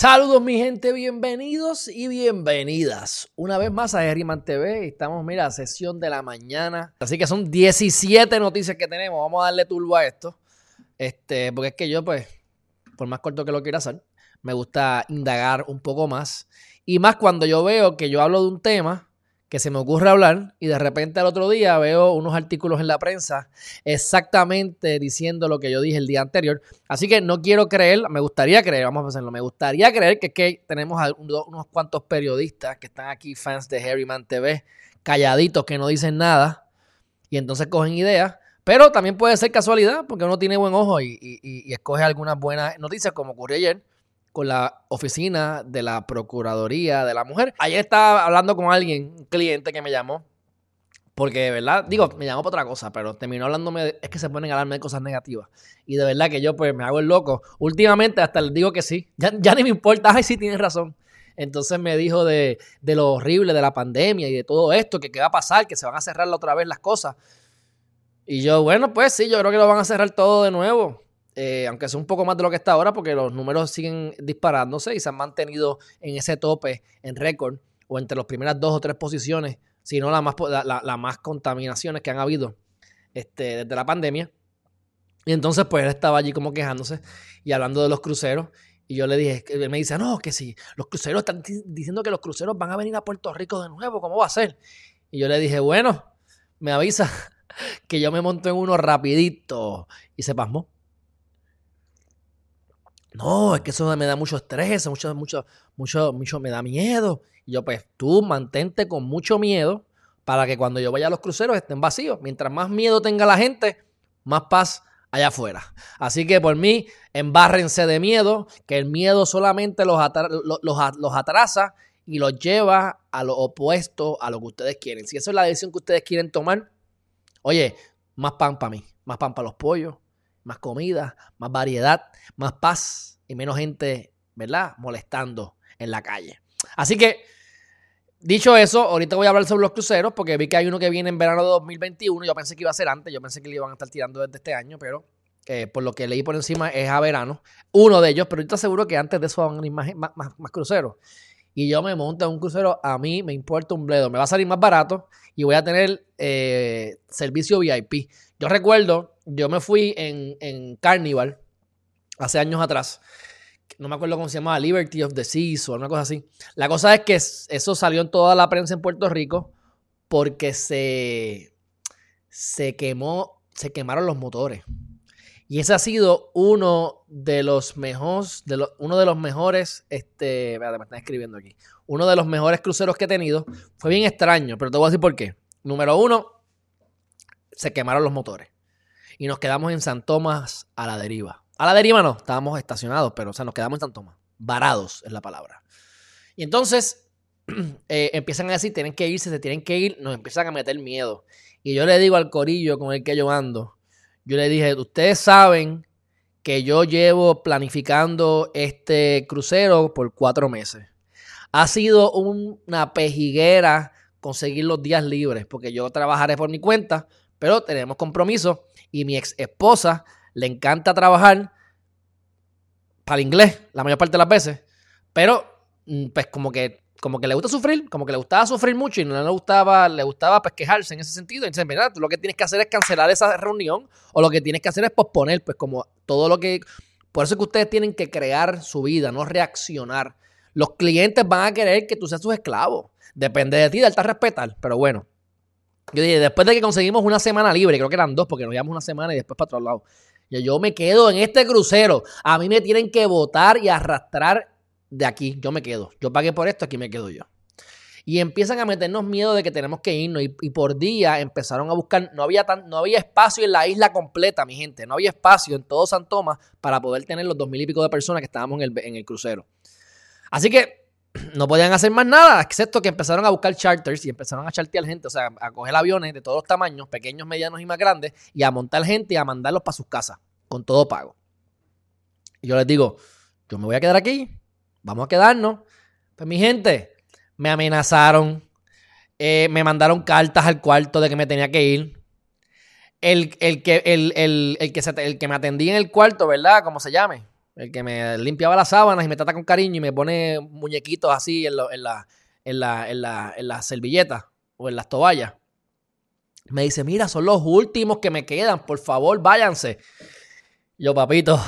Saludos mi gente, bienvenidos y bienvenidas una vez más a Herriman TV. Estamos, mira, sesión de la mañana. Así que son 17 noticias que tenemos. Vamos a darle turbo a esto. Este, porque es que yo, pues, por más corto que lo quiera hacer, me gusta indagar un poco más. Y más cuando yo veo que yo hablo de un tema que se me ocurre hablar y de repente al otro día veo unos artículos en la prensa exactamente diciendo lo que yo dije el día anterior. Así que no quiero creer, me gustaría creer, vamos a hacerlo, me gustaría creer que, tenemos unos cuantos periodistas que están aquí, fans de Harryman TV, calladitos que no dicen nada y entonces cogen ideas. Pero también puede ser casualidad porque uno tiene buen ojo y, y escoge algunas buenas noticias como ocurrió ayer con la oficina de la Procuraduría de la Mujer. Ayer estaba hablando con alguien, un cliente que me llamó, porque de verdad, digo, me llamó por otra cosa, pero terminó hablándome, es que se ponen a hablarme de cosas negativas. Y de verdad que yo pues me hago el loco. Últimamente hasta le digo que sí, ya, ya ni me importa, ay, sí, tienes razón. Entonces me dijo de, de, lo horrible de la pandemia y de todo esto, que qué va a pasar, que se van a cerrar otra vez las cosas. Y yo, bueno, pues sí, yo creo que lo van a cerrar todo de nuevo. Eh, aunque sea un poco más de lo que está ahora, porque los números siguen disparándose y se han mantenido en ese tope, en récord, o entre las primeras dos o tres posiciones, si no la más, más contaminaciones que han habido este, desde la pandemia. Y entonces, pues él estaba allí como quejándose y hablando de los cruceros. Y yo le dije, él me dice, no, que si los cruceros están diciendo que los cruceros van a venir a Puerto Rico de nuevo, ¿cómo va a ser? Y yo le dije, bueno, me avisa que yo me monto en uno rapidito. Y se pasmó. No, es que eso me da mucho estrés, mucho, mucho, mucho, mucho, me da miedo. Y yo, pues tú mantente con mucho miedo para que cuando yo vaya a los cruceros estén vacíos. Mientras más miedo tenga la gente, más paz allá afuera. Así que por mí, embárrense de miedo, que el miedo solamente los, los, atrasa y los lleva a lo opuesto a lo que ustedes quieren. Si esa es la decisión que ustedes quieren tomar, oye, más pan para mí, más pan para los pollos, más comida, más variedad, más paz y menos gente, ¿verdad? Molestando en la calle. Así que, dicho eso, ahorita voy a hablar sobre los cruceros porque vi que hay uno que viene en verano de 2021. Yo pensé que iba a ser antes, yo pensé que le iban a estar tirando desde este año, pero eh, por lo que leí por encima es a verano. Uno de ellos, pero ahorita seguro que antes de eso van a ir más, más, cruceros. Y yo me monto en un crucero, a mí me importa un bledo. Me va a salir más barato y voy a tener eh, servicio VIP. Yo recuerdo, yo me fui en, en Carnival hace años atrás. No me acuerdo cómo se llamaba, Liberty of the Seas o una cosa así. La cosa es que eso salió en toda la prensa en Puerto Rico porque se, se quemó, se quemaron los motores. Y ese ha sido uno de los mejores, uno de los mejores, este, me están escribiendo aquí, uno de los mejores cruceros que he tenido. Fue bien extraño, pero te voy a decir por qué. Número uno, se quemaron los motores. Y nos quedamos en San Tomás a la deriva. A la deriva no, estábamos estacionados, pero o sea, nos quedamos en San Tomás. Varados es la palabra. Y entonces eh, empiezan a decir, tienen que irse, se tienen que ir, nos empiezan a meter miedo. Y yo le digo al corillo con el que yo ando, yo le dije, ustedes saben que yo llevo planificando este crucero por cuatro meses. Ha sido una pejiguera conseguir los días libres, porque yo trabajaré por mi cuenta, pero tenemos compromiso y mi ex esposa le encanta trabajar para el inglés la mayor parte de las veces, pero mm, pues como que como que le gusta sufrir, como que le gustaba sufrir mucho y no le gustaba, le gustaba pues quejarse en ese sentido. Entonces, mira, lo que tienes que hacer es cancelar esa reunión o lo que tienes que hacer es posponer, pues como todo lo que... Por eso es que ustedes tienen que crear su vida, no reaccionar. Los clientes van a querer que tú seas sus esclavos. Depende de ti, darte a respetar, pero bueno. Yo dije, después de que conseguimos una semana libre, creo que eran dos, porque nos llevamos una semana y después para otro lado. Yo me quedo en este crucero. A mí me tienen que votar y arrastrar de aquí. Yo me quedo. Yo pagué por esto, aquí me quedo yo. Y empiezan a meternos miedo de que tenemos que irnos. Y, por día empezaron a buscar. No había, tan, no había espacio en la isla completa, mi gente. No había espacio en todo San Tomás para poder tener los dos mil y pico de personas que estábamos en el, en el crucero. Así que no podían hacer más nada, excepto que empezaron a buscar charters y empezaron a chartear gente, o sea, a coger aviones de todos los tamaños, pequeños, medianos y más grandes, y a montar gente y a mandarlos para sus casas, con todo pago. Y yo les digo, yo me voy a quedar aquí, vamos a quedarnos. Pues mi gente, me amenazaron, eh, me mandaron cartas al cuarto de que me tenía que ir. El, que, el, que el que me atendía en el cuarto, ¿verdad? Como se llame el que me limpiaba las sábanas y me trata con cariño y me pone muñequitos así en, en, la, en, la, en, la, en las servilletas o en las toallas. Me dice, mira, son los últimos que me quedan, por favor, váyanse. Yo, papito,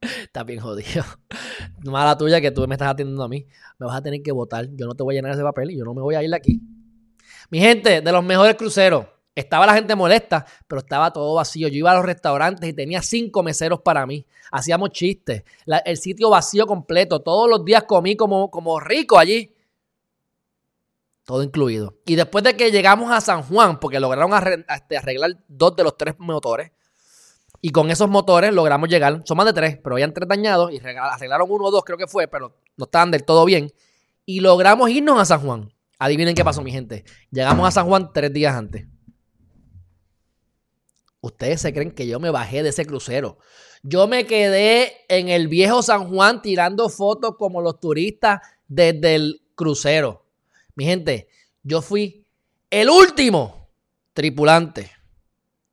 está bien jodido. Mala tuya que tú me estás atendiendo a mí. Me vas a tener que votar. Yo no te voy a llenar ese papel y yo no me voy a ir de aquí. Mi gente, de los mejores cruceros. Estaba la gente molesta, pero estaba todo vacío. Yo iba a los restaurantes y tenía cinco meseros para mí. Hacíamos chistes. el sitio vacío completo. Todos los días comí como, como rico allí. Todo incluido. Y después de que llegamos a San Juan, porque lograron este, arreglar dos de los tres motores, y con esos motores logramos llegar, son más de tres, pero habían tres dañados, y arreglaron uno o dos, creo que fue, pero no estaban del todo bien. Y logramos irnos a San Juan. Adivinen qué pasó, mi gente. Llegamos a San Juan tres días antes. Ustedes se creen que yo me bajé de ese crucero. Yo me quedé en el viejo San Juan tirando fotos como los turistas desde el crucero. Mi gente, yo fui el último tripulante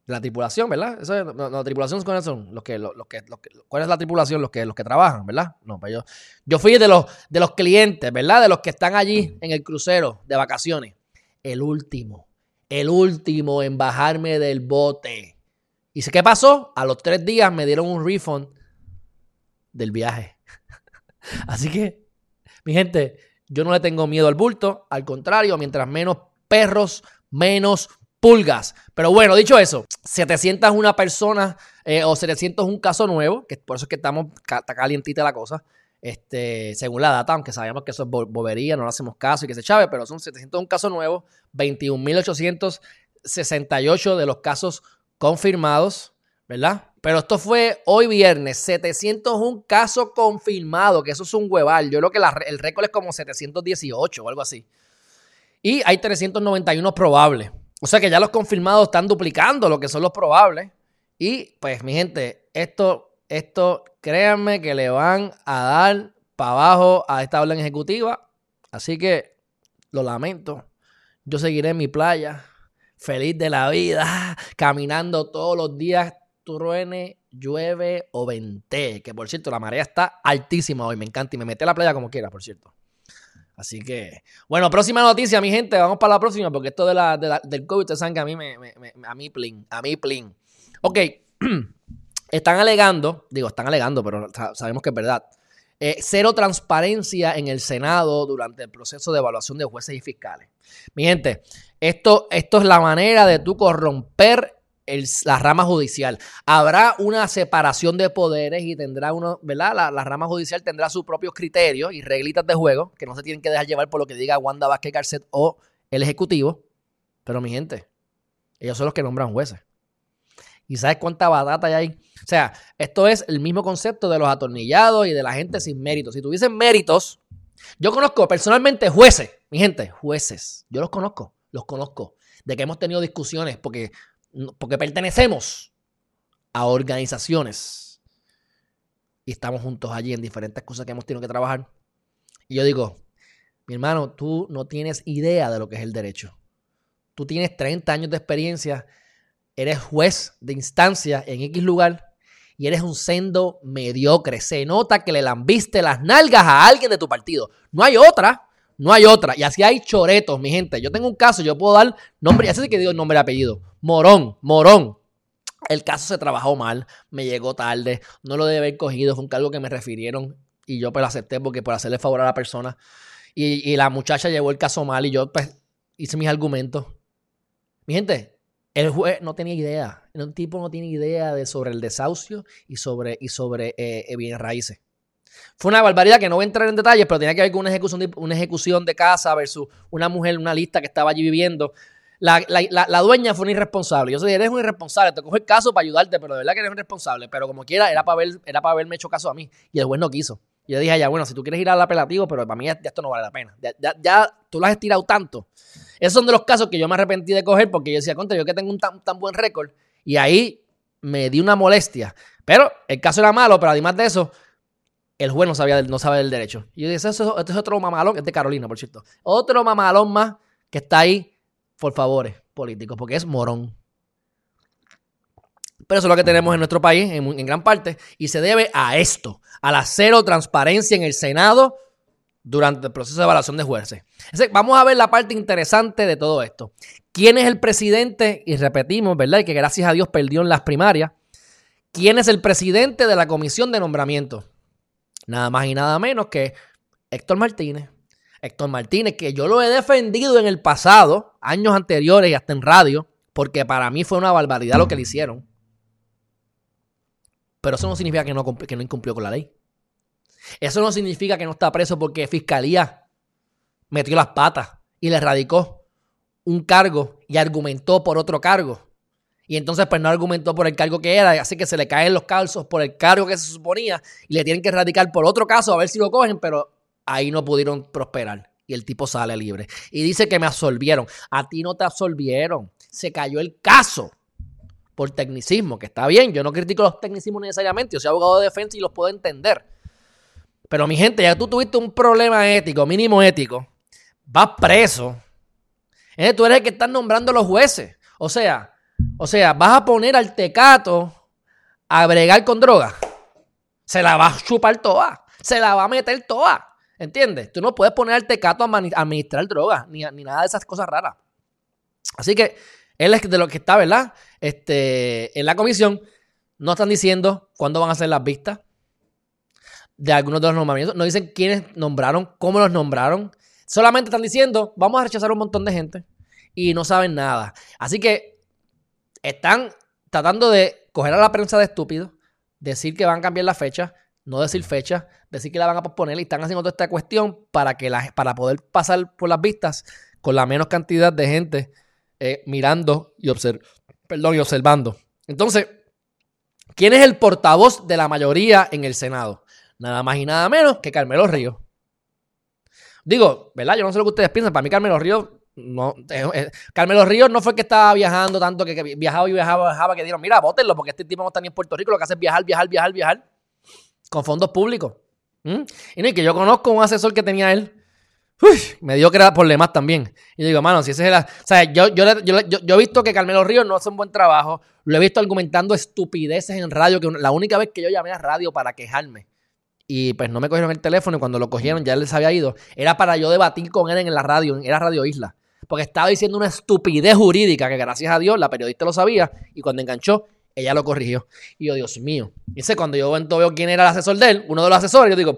de la tripulación, ¿verdad? Eso la tripulación ¿cuáles son? Los que, los, que, ¿Cuál es la tripulación? Los que, los que trabajan, ¿verdad? No, pues yo, yo fui de los, de los clientes, ¿verdad? De los que están allí en el crucero de vacaciones. El último, el último en bajarme del bote. ¿Y qué pasó? A los tres días me dieron un refund del viaje. Así que, mi gente, yo no le tengo miedo al bulto. Al contrario, mientras menos perros, menos pulgas. Pero bueno, dicho eso, 701 personas eh, o 701 caso nuevo, que por eso es que estamos, está calientita la cosa. Este, según la data, aunque sabemos que eso es bobería, no le hacemos caso y que se chave, pero son 701 casos nuevos, 21.868 de los casos confirmados, ¿verdad? Pero esto fue hoy viernes, 701 casos confirmados, que eso es un hueval. Yo creo que el récord es como 718 o algo así. Y hay 391 probables. O sea que ya los confirmados están duplicando lo que son los probables. Y pues, mi gente, esto, esto, créanme que le van a dar para abajo a esta orden ejecutiva. Así que lo lamento. Yo seguiré en mi playa feliz de la vida, caminando todos los días, truene, llueve o vente. Que por cierto, la marea está altísima hoy, me encanta y me mete a la playa como quiera, por cierto. Así que, bueno, próxima noticia, mi gente, vamos para la próxima, porque esto de la, del COVID, ustedes saben que a mí me, a mí plin, a mí plin. Ok, están alegando, digo, están alegando, pero sabemos que es verdad. Eh, cero transparencia en el Senado durante el proceso de evaluación de jueces y fiscales. Mi gente, esto, esto es la manera de tú corromper la rama judicial. Habrá una separación de poderes y tendrá uno, ¿verdad? La, rama judicial tendrá sus propios criterios y reglitas de juego que no se tienen que dejar llevar por lo que diga Wanda Vázquez Garcet o el Ejecutivo. Pero mi gente, ellos son los que nombran jueces. ¿Y sabes cuánta batata hay? O sea, esto es el mismo concepto de los atornillados y de la gente sin méritos. Si tuviesen méritos, yo conozco personalmente jueces, mi gente, jueces. Yo los conozco los conozco, de que hemos tenido discusiones porque, porque pertenecemos a organizaciones y estamos juntos allí en diferentes cosas que hemos tenido que trabajar. Y yo digo, mi hermano, tú no tienes idea de lo que es el derecho. Tú tienes 30 años de experiencia, eres juez de instancia en X lugar y eres un sendo mediocre. Se nota que le lambiste las nalgas a alguien de tu partido. No hay otra. No hay otra. Y así hay choretos, mi gente. Yo tengo un caso, yo puedo dar nombre, así que digo nombre y apellido. Morón, Morón. El caso se trabajó mal, me llegó tarde, no lo debe haber cogido, fue un cargo que me refirieron y yo pues lo acepté porque por hacerle favor a la persona. Y, la muchacha llevó el caso mal y yo pues hice mis argumentos. Mi gente, el juez no tenía idea, un tipo no tiene idea de sobre el desahucio y sobre, y sobre eh, eh, bienes raíces. Fue una barbaridad que no voy a entrar en detalles, pero tenía que ver con una ejecución de, una ejecución de casa versus una mujer, una lista que estaba allí viviendo. La, dueña fue una irresponsable. Yo sé, eres un irresponsable, te cojo el caso para ayudarte, pero de verdad que eres un irresponsable. Pero como quiera, era para, ver, era para haberme hecho caso a mí. Y el juez no quiso. Yo dije ya, bueno, si tú quieres ir al apelativo, pero para mí ya, esto no vale la pena. Ya, tú lo has estirado tanto. Esos son de los casos que yo me arrepentí de coger porque yo decía, contra, yo que tengo un tan, tan buen récord. Y ahí me di una molestia. Pero el caso era malo, pero además de eso, el juez no sabía no sabe del derecho. Y yo dije, eso, este es otro mamalón, es de Carolina, por cierto. Otro mamalón más que está ahí por favores políticos, porque es morón. Pero eso es lo que tenemos en nuestro país, en, gran parte, y se debe a esto, a la cero transparencia en el Senado durante el proceso de evaluación de jueces. vamos a ver la parte interesante de todo esto. ¿Quién es el presidente? Y repetimos, ¿verdad? Y que gracias a Dios perdió en las primarias. ¿Quién es el presidente de la comisión de nombramiento? Nada más y nada menos que Héctor Martínez. Héctor Martínez, que yo lo he defendido en el pasado, años anteriores y hasta en radio, porque para mí fue una barbaridad lo que le hicieron. Pero eso no significa que no, que no incumplió con la ley. Eso no significa que no está preso porque Fiscalía metió las patas y le radicó un cargo y argumentó por otro cargo. Y entonces pues no argumentó por el cargo que era, así que se le caen los calzos por el cargo que se suponía y le tienen que radicar por otro caso a ver si lo cogen, pero ahí no pudieron prosperar. Y el tipo sale libre. Y dice que me absolvieron. A ti no te absolvieron. Se cayó el caso por tecnicismo, que está bien. Yo no critico los tecnicismos necesariamente. Yo soy abogado de defensa y los puedo entender. Pero mi gente, ya tú tuviste un problema ético, mínimo ético. Vas preso. tú eres el que estás nombrando a los jueces. O sea, o sea, vas a poner al tecato a bregar con droga. Se la va a chupar toda. Se la va a meter toda. ¿Entiendes? Tú no puedes poner al tecato a administrar drogas, ni, ni nada de esas cosas raras. Así que él es de lo que está, ¿verdad? Este, en la comisión no están diciendo cuándo van a ser las vistas de algunos de los nombramientos. No dicen quiénes nombraron, cómo los nombraron. Solamente están diciendo, vamos a rechazar un montón de gente. Y no saben nada. Así que están tratando de coger a la prensa de estúpidos, decir que van a cambiar la fecha, no decir fecha, decir que la van a posponer y están haciendo toda esta cuestión para, que la, para poder pasar por las vistas con la menos cantidad de gente eh, mirando y, perdón, y observando. Entonces, ¿quién es el portavoz de la mayoría en el Senado? Nada más y nada menos que Carmelo Ríos. Digo, ¿verdad? Yo no sé lo que ustedes piensan. Para mí, Carmelo Ríos no, Carmelo Ríos no fue que estaba viajando tanto, que, viajaba y viajaba, viajaba, que dijeron, mira, bótenlo, porque este tipo no está ni en Puerto Rico, lo que hace es viajar, viajar, viajar, viajar con fondos públicos. ¿Mm? Y no, que yo conozco un asesor que tenía él. me dio que era problemas también. Y yo digo, mano, si ese es el. O sea, yo, yo, he visto que Carmelo Ríos no hace un buen trabajo. Lo he visto argumentando estupideces en radio, que la única vez que yo llamé a radio para quejarme. Y pues no me cogieron el teléfono y cuando lo cogieron ya él les había ido. Era para yo debatir con él en la radio, era Radio Isla. Porque estaba diciendo una estupidez jurídica que gracias a Dios la periodista lo sabía y cuando enganchó ella lo corrigió. Y yo, Dios mío. Y sé, cuando yo veo quién era el asesor de él, uno de los asesores, yo digo,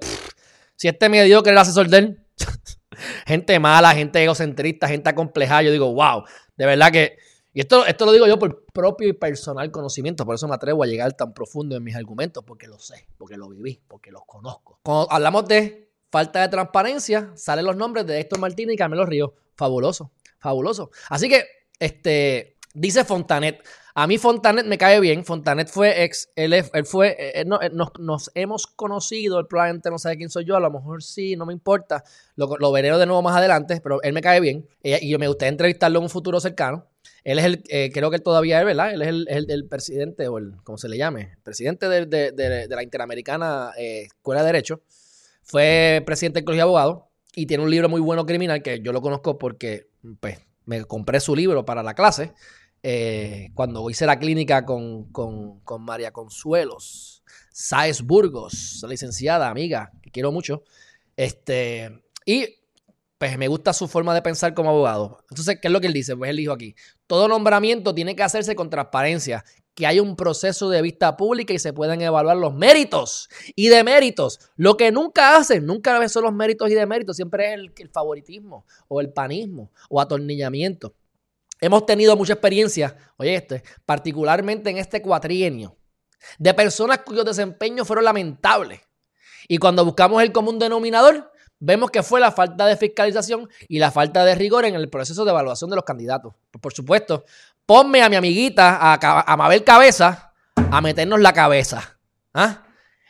si este me dio que era el asesor de él, gente mala, gente egocentrista, gente acomplejada, yo digo, wow, de verdad que... Y esto, esto lo digo yo por propio y personal conocimiento, por eso me atrevo a llegar tan profundo en mis argumentos, porque lo sé, porque lo viví, porque los conozco. Cuando hablamos de falta de transparencia, salen los nombres de Héctor Martínez y Carmelo Ríos. Fabuloso, fabuloso. Así que, este, dice Fontanet, a mí Fontanet me cae bien. Fontanet fue ex, él, fue, eh, eh, eh, nos, hemos conocido, él probablemente no sabe quién soy yo, a lo mejor sí, no me importa. Lo, veré de nuevo más adelante, pero él me cae bien. y yo me gustaría entrevistarlo en un futuro cercano. Él es el, creo que él todavía es, ¿verdad? Él es el, presidente, o el, como se le llame, presidente de, la Interamericana Escuela de Derecho. Fue presidente del Colegio de Abogados y tiene un libro muy bueno criminal que yo lo conozco porque, pues, me compré su libro para la clase. Eh, cuando hice la clínica con, María Consuelos, Saez Burgos, licenciada, amiga, que quiero mucho. Este, y pues me gusta su forma de pensar como abogado. Entonces, ¿qué es lo que él dice? Pues él dijo aquí, todo nombramiento tiene que hacerse con transparencia, que haya un proceso de vista pública y se puedan evaluar los méritos y deméritos. Lo que nunca hacen, nunca son los méritos y deméritos, siempre es el, el favoritismo o el panismo o atornillamiento. Hemos tenido mucha experiencia, oye, este, particularmente en este cuatrienio, de personas cuyos desempeños fueron lamentables. Y cuando buscamos el común denominador, vemos que fue la falta de fiscalización y la falta de rigor en el proceso de evaluación de los candidatos. Por supuesto, ponme a mi amiguita, a, Mabel Cabeza, a meternos la cabeza. ¿ah?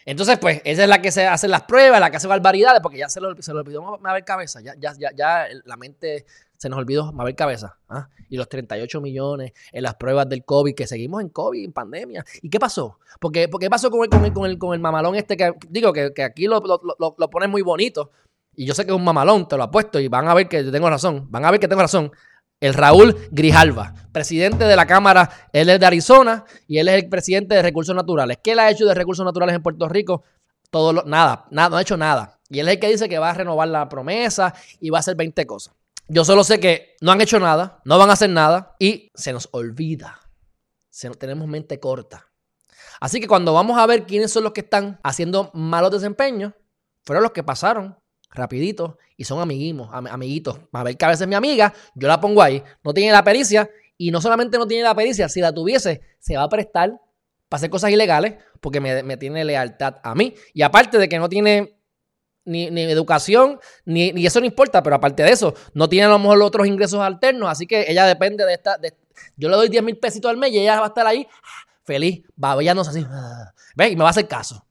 Entonces, pues, esa es la que se hacen las pruebas, la que hace barbaridades, porque ya se lo, se lo olvidó Mabel Cabeza. Ya, ya, ya, ya la mente se nos olvidó Mabel Cabeza. ¿ah? Y los 38 millones en las pruebas del COVID, que seguimos en COVID, en pandemia. ¿Y qué pasó? Porque, ¿Qué pasó con el, con el, con el, con el mamalón este que, digo, que, que aquí lo, lo, lo, lo ponen muy bonito? Y yo sé que es un mamalón, te lo apuesto, y van a ver que tengo razón. Van a ver que tengo razón el Raúl Grijalva, presidente de la Cámara, él es de Arizona y él es el presidente de Recursos Naturales. ¿Qué él ha hecho de Recursos Naturales en Puerto Rico? Todo lo, nada, nada, no ha hecho nada. Y él es el que dice que va a renovar la promesa y va a hacer 20 cosas. Yo solo sé que no han hecho nada, no van a hacer nada y se nos olvida. Se tenemos mente corta. Así que cuando vamos a ver quiénes son los que están haciendo malos desempeños, fueron los que pasaron rapidito, y son amiguitos, amiguitos. Mabel veces es mi amiga, yo la pongo ahí, no tiene la pericia, y no solamente no tiene la pericia, si la tuviese, se va a prestar para hacer cosas ilegales, porque me, tiene lealtad a mí. Y aparte de que no tiene ni, educación, ni, eso no importa, pero aparte de eso, no tiene a lo mejor otros ingresos alternos, así que ella depende de esta. yo le doy 10 mil pesitos al mes y ella va a estar ahí feliz, babeándose así. ¿Ves? Y me va a hacer caso.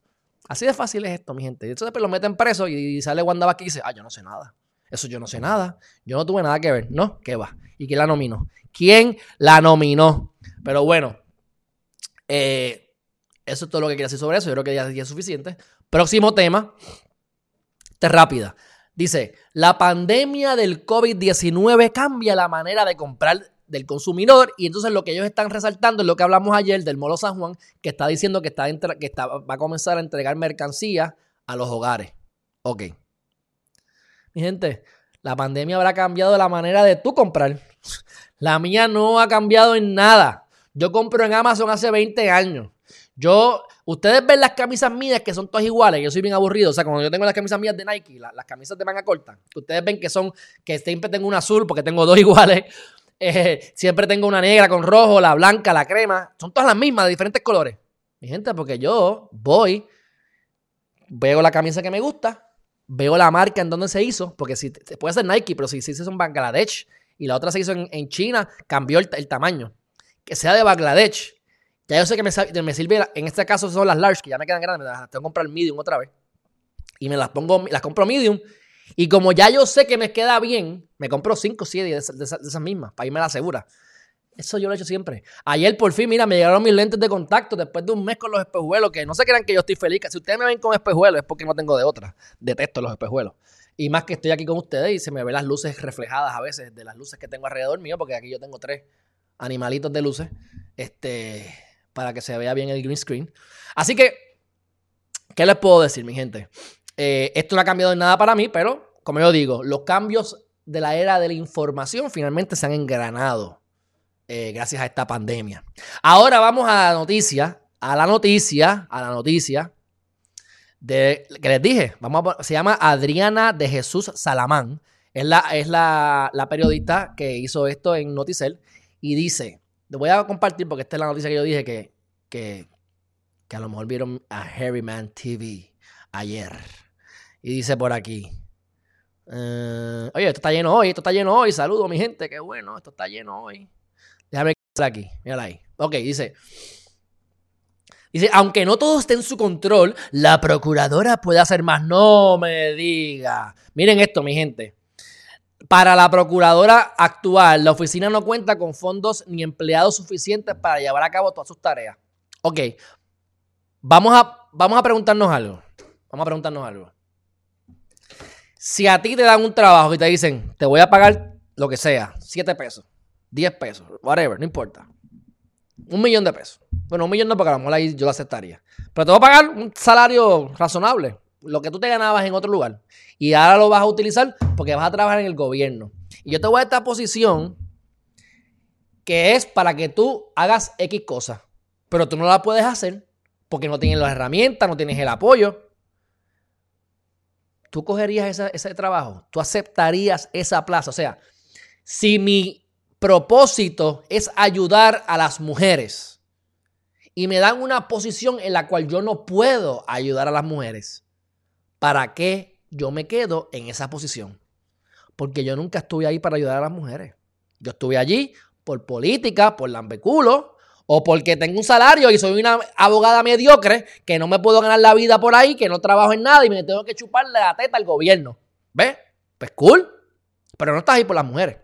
Así de fácil es esto, mi gente. Y entonces después lo meten preso y sale Wanda Vázquez y dice, ah, yo no sé nada. Eso yo no sé nada. Yo no tuve nada que ver. No, ¿qué va? ¿Y quién la nominó? ¿Quién la nominó? Pero bueno, eh, eso es todo lo que quería decir sobre eso. Yo creo que ya es suficiente. Próximo tema. Esta rápida. Dice, la pandemia del COVID-19 cambia la manera de comprar del consumidor y entonces lo que ellos están resaltando es lo que hablamos ayer del Molo San Juan, que está diciendo que, está, que está, va a comenzar a entregar mercancía a los hogares. Ok. Mi gente, la pandemia habrá cambiado la manera de tú comprar. La mía no ha cambiado en nada. Yo compro en Amazon hace 20 años. Yo, ustedes ven las camisas mías que son todas iguales, yo soy bien aburrido. O sea, cuando yo tengo las camisas mías de Nike, las camisas de manga corta, ustedes ven que son, que siempre tengo un azul porque tengo dos iguales. Siempre tengo una negra con rojo, la blanca, la crema. Son todas las mismas, de diferentes colores. Mi gente, porque yo voy, veo la camisa que me gusta, veo la marca en donde se hizo, porque si puede ser Nike, pero si se hizo en Bangladesh y la otra se hizo en, China, cambió el, tamaño. Que sea de Bangladesh. Ya yo sé que me, me, sirve, en este caso son las large, que ya me quedan grandes, tengo que comprar medium otra vez. Y me las pongo, las compro medium y como ya yo sé que me queda bien, me compro 5 o 7 de, esas mismas para irme a la segura. Eso yo lo he hecho siempre. Ayer por fin, mira, me llegaron mis lentes de contacto después de un mes con los espejuelos, que no se crean que yo estoy feliz. Si ustedes me ven con espejuelos es porque no tengo de otra. Detesto los espejuelos. Y más que estoy aquí con ustedes y se me ven las luces reflejadas a veces de las luces que tengo alrededor mío, porque aquí yo tengo tres animalitos de luces, este, para que se vea bien el green screen. Así que, ¿qué les puedo decir, mi gente? Eh, esto no ha cambiado en nada para mí, pero como yo digo, los cambios de la era de la información finalmente se han engranado eh, gracias a esta pandemia. Ahora vamos a la noticia, a la noticia, a la noticia de que les dije. Se llama Adriana de Jesús Salamán. Es la, es la, periodista que hizo esto en Noticel y dice, le voy a compartir porque esta es la noticia que yo dije que, que, que a lo mejor vieron a Harryman TV ayer. Y dice por aquí. Eh, oye, esto está lleno hoy, esto está lleno hoy. Saludos, mi gente, qué bueno, esto está lleno hoy. Déjame aquí, mírala ahí. Ok, dice. Dice, aunque no todo esté en su control, la procuradora puede hacer más. No me diga. Miren esto, mi gente. Para la procuradora actual, la oficina no cuenta con fondos ni empleados suficientes para llevar a cabo todas sus tareas. Ok, vamos a, vamos a preguntarnos algo. Vamos a preguntarnos algo. Si a ti te dan un trabajo y te dicen, te voy a pagar lo que sea, 7 pesos, 10 pesos, whatever, no importa. Un millón de pesos. Bueno, un millón no, porque a lo mejor ahí yo lo aceptaría. Pero te voy a pagar un salario razonable, lo que tú te ganabas en otro lugar. Y ahora lo vas a utilizar porque vas a trabajar en el gobierno. Y yo te voy a esta posición que es para que tú hagas X cosas. Pero tú no la puedes hacer porque no tienes las herramientas, no tienes el apoyo. ¿Tú cogerías ese trabajo? ¿Tú aceptarías esa plaza? O sea, si mi propósito es ayudar a las mujeres y me dan una posición en la cual yo no puedo ayudar a las mujeres, ¿para qué yo me quedo en esa posición? Porque yo nunca estuve ahí para ayudar a las mujeres. Yo estuve allí por política, por lambeculo o porque tengo un salario y soy una abogada mediocre que no me puedo ganar la vida por ahí, que no trabajo en nada y me tengo que chuparle la teta al gobierno. ¿Ves? Pues cool. Pero no estás ahí por las mujeres.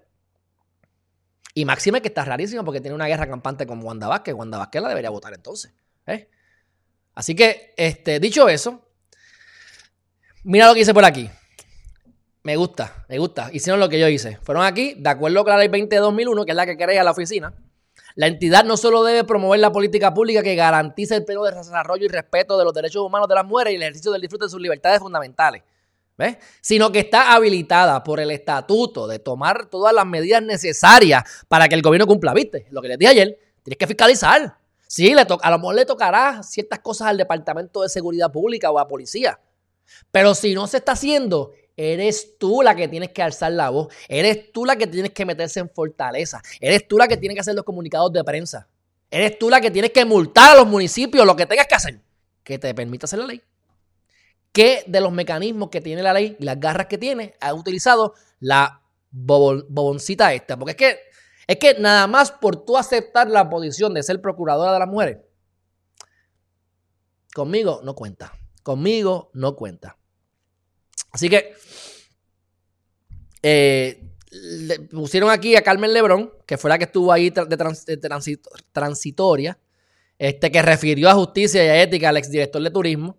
Y Máxime que está rarísimo porque tiene una guerra campante con Wanda Vázquez. Wanda Vázquez la debería votar entonces. ¿eh? Así que, este, dicho eso, mira lo que hice por aquí. Me gusta, me gusta. Hicieron lo que yo hice. Fueron aquí, de acuerdo con la ley 20 de 2001, que es la que crea la oficina. La entidad no solo debe promover la política pública que garantice el pleno desarrollo y respeto de los derechos humanos de las mujeres y el ejercicio del disfrute de sus libertades fundamentales, ¿ves? Sino que está habilitada por el estatuto de tomar todas las medidas necesarias para que el gobierno cumpla, ¿viste? Lo que les dije ayer, tienes que fiscalizar. Sí, le a lo mejor le tocará ciertas cosas al Departamento de Seguridad Pública o a policía. Pero si no se está haciendo, Eres tú la que tienes que alzar la voz. Eres tú la que tienes que meterse en fortaleza. Eres tú la que tienes que hacer los comunicados de prensa. Eres tú la que tienes que multar a los municipios lo que tengas que hacer. Que te permita hacer la ley. ¿Qué de los mecanismos que tiene la ley y las garras que tiene ha utilizado la boboncita esta? Porque es que, es que nada más por tú aceptar la posición de ser procuradora de las mujeres, conmigo no cuenta. Conmigo no cuenta. Así que eh, pusieron aquí a Carmen Lebrón, que fue la que estuvo ahí de, transitoria, este, que refirió a justicia y a ética al exdirector de turismo.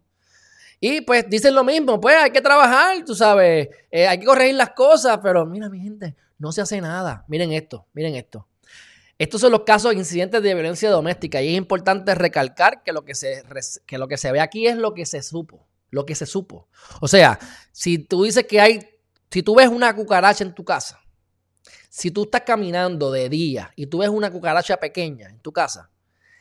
Y pues dicen lo mismo, pues hay que trabajar, tú sabes, eh, hay que corregir las cosas, pero mira mi gente, no se hace nada. Miren esto, miren esto. Estos son los casos de incidentes de violencia doméstica y es importante recalcar que lo que se, que lo que se ve aquí es lo que se supo lo que se supo. O sea, si tú dices que hay, si tú ves una cucaracha en tu casa, si tú estás caminando de día y tú ves una cucaracha pequeña en tu casa,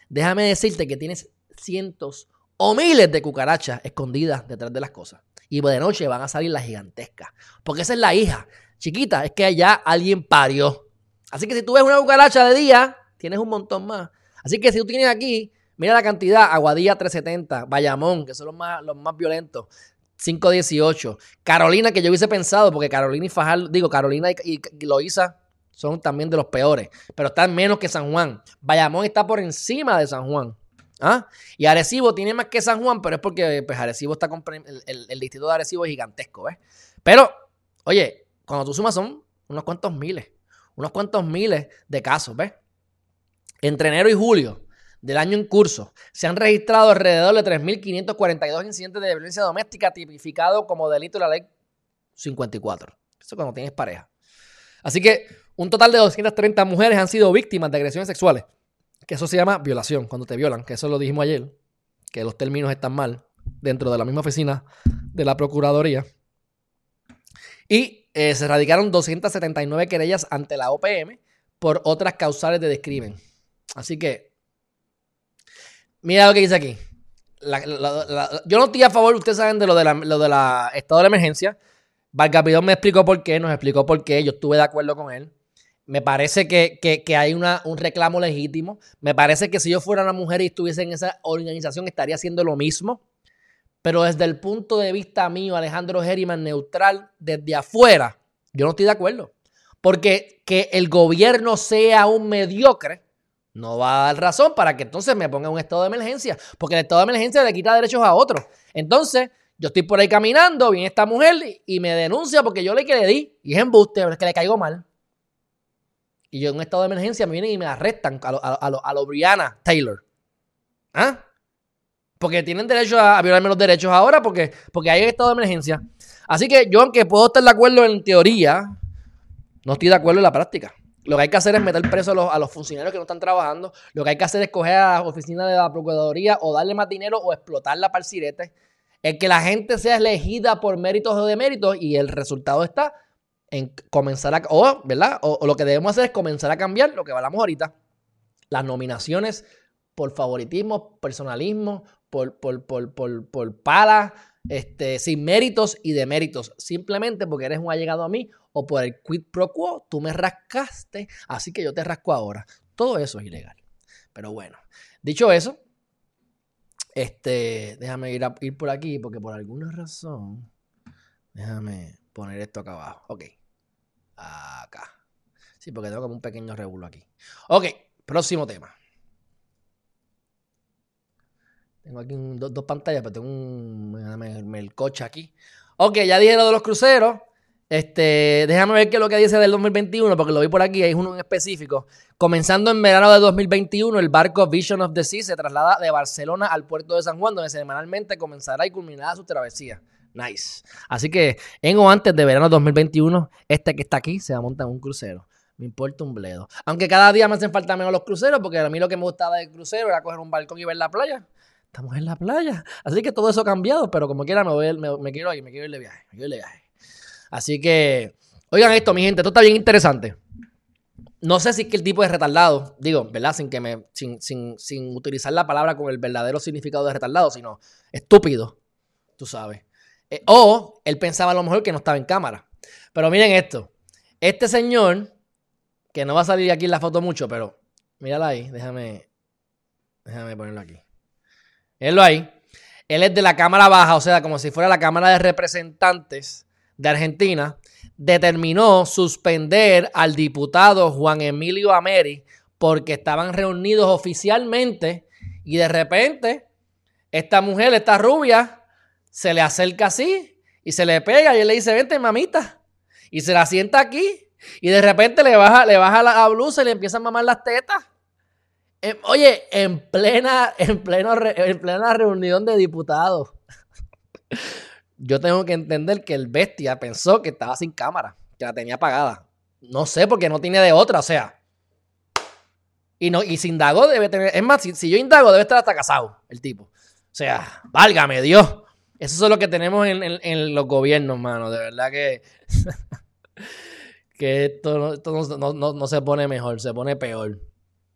déjame decirte que tienes cientos o miles de cucarachas escondidas detrás de las cosas. Y de noche van a salir las gigantescas. Porque esa es la hija. Chiquita, es que allá alguien parió. Así que si tú ves una cucaracha de día, tienes un montón más. Así que si tú tienes aquí Mira la cantidad, Aguadilla 370, Bayamón, que son los más, los más violentos, 518. Carolina, que yo hubiese pensado, porque Carolina y Fajardo, digo, Carolina y, Loíza son también de los peores, pero están menos que San Juan. Bayamón está por encima de San Juan. ¿Ah? Y Arecibo tiene más que San Juan, pero es porque pues, Arecibo está el, el, distrito de Arecibo es gigantesco, ¿ves? Pero, oye, cuando tú sumas son unos cuantos miles, unos cuantos miles de casos, ¿ves? Entre enero y julio, del año en curso, se han registrado alrededor de 3.542 incidentes de violencia doméstica tipificados como delito de la ley 54. Eso cuando tienes pareja. Así que un total de 230 mujeres han sido víctimas de agresiones sexuales. Que eso se llama violación, cuando te violan, que eso lo dijimos ayer, que los términos están mal dentro de la misma oficina de la Procuraduría. Y eh, se radicaron 279 querellas ante la OPM por otras causales de descrimen. Así que Mira lo que dice aquí. yo no estoy a favor, ustedes saben, de lo de la, lo de la estado de emergencia. Valgapidón me explicó por qué, nos explicó por qué. Yo estuve de acuerdo con él. Me parece que, hay una, un reclamo legítimo. Me parece que si yo fuera una mujer y estuviese en esa organización, estaría haciendo lo mismo. Pero desde el punto de vista mío, Alejandro Geriman, neutral, desde afuera, yo no estoy de acuerdo. Porque que el gobierno sea un mediocre no va a dar razón para que entonces me ponga un estado de emergencia, porque el estado de emergencia le quita derechos a otros. Entonces, yo estoy por ahí caminando, viene esta mujer y me denuncia porque yo le que le di, y es embuste, pero es que le caigo mal. Y yo en un estado de emergencia me vienen y me arrestan a lo, a lo, Brianna Taylor. ¿Ah? Porque tienen derecho a, violarme los derechos ahora porque, porque hay estado de emergencia. Así que yo, aunque puedo estar de acuerdo en teoría, no estoy de acuerdo en la práctica. Lo que hay que hacer es meter preso a los, funcionarios que no están trabajando. Lo que hay que hacer es coger a la oficina de la Procuraduría o darle más dinero o explotarla para el sirete. El que la gente sea elegida por méritos o deméritos y el resultado está en comenzar a... O, ¿verdad? O, lo que debemos hacer es comenzar a cambiar lo que hablamos ahorita. Las nominaciones por favoritismo, personalismo, por, por, por, por, por pala, este, sin méritos y deméritos, simplemente porque eres un allegado a mí o por el quid pro quo, tú me rascaste, así que yo te rasco ahora. Todo eso es ilegal. Pero bueno, dicho eso, este, déjame ir, a, ir por aquí porque por alguna razón, déjame poner esto acá abajo. Ok, acá. Sí, porque tengo como un pequeño regulo aquí. Ok, próximo tema. Tengo aquí dos, pantallas, pero tengo un el coche aquí. Ok, ya dije lo de los cruceros. Este, déjame ver qué es lo que dice del 2021, porque lo vi por aquí, hay uno en específico. Comenzando en verano de 2021, el barco Vision of the Sea se traslada de Barcelona al puerto de San Juan, donde semanalmente comenzará y culminará su travesía. Nice. Así que en o antes de verano de 2021, este que está aquí se va a montar un crucero. Me importa un bledo. Aunque cada día me hacen falta menos los cruceros, porque a mí lo que me gustaba del crucero era coger un balcón y ver la playa. Estamos en la playa. Así que todo eso ha cambiado, pero como quiera me, voy, me, quiero ir, me quiero ir de viaje. Me quiero ir de viaje. Así que, oigan esto, mi gente, esto está bien interesante. No sé si es que el tipo es retardado, digo, ¿verdad? Sin que me, sin, sin, utilizar la palabra con el verdadero significado de retardado, sino estúpido, tú sabes. Eh, o él pensaba a lo mejor que no estaba en cámara. Pero miren esto. Este señor, que no va a salir aquí en la foto mucho, pero mírala ahí, déjame, déjame ponerlo aquí. Él ahí. Él es de la Cámara Baja, o sea, como si fuera la Cámara de Representantes de Argentina determinó suspender al diputado Juan Emilio Ameri porque estaban reunidos oficialmente y de repente esta mujer, esta rubia, se le acerca así y se le pega y él le dice, vente mamita. Y se la sienta aquí y de repente le baja, le baja la blusa y le empieza a mamar las tetas. Em, oye, en plena, en, pleno, en plena reunión de diputados yo tengo que entender que el bestia pensó que estaba sin cámara, que la tenía apagada. No sé, porque no tiene de otra, o sea. Y, no, y si indago debe tener. Es más, si, yo indago, debe estar hasta casado el tipo. O sea, válgame Dios. Eso es lo que tenemos en, los gobiernos, mano. De verdad que. que esto, no, se pone mejor, se pone peor.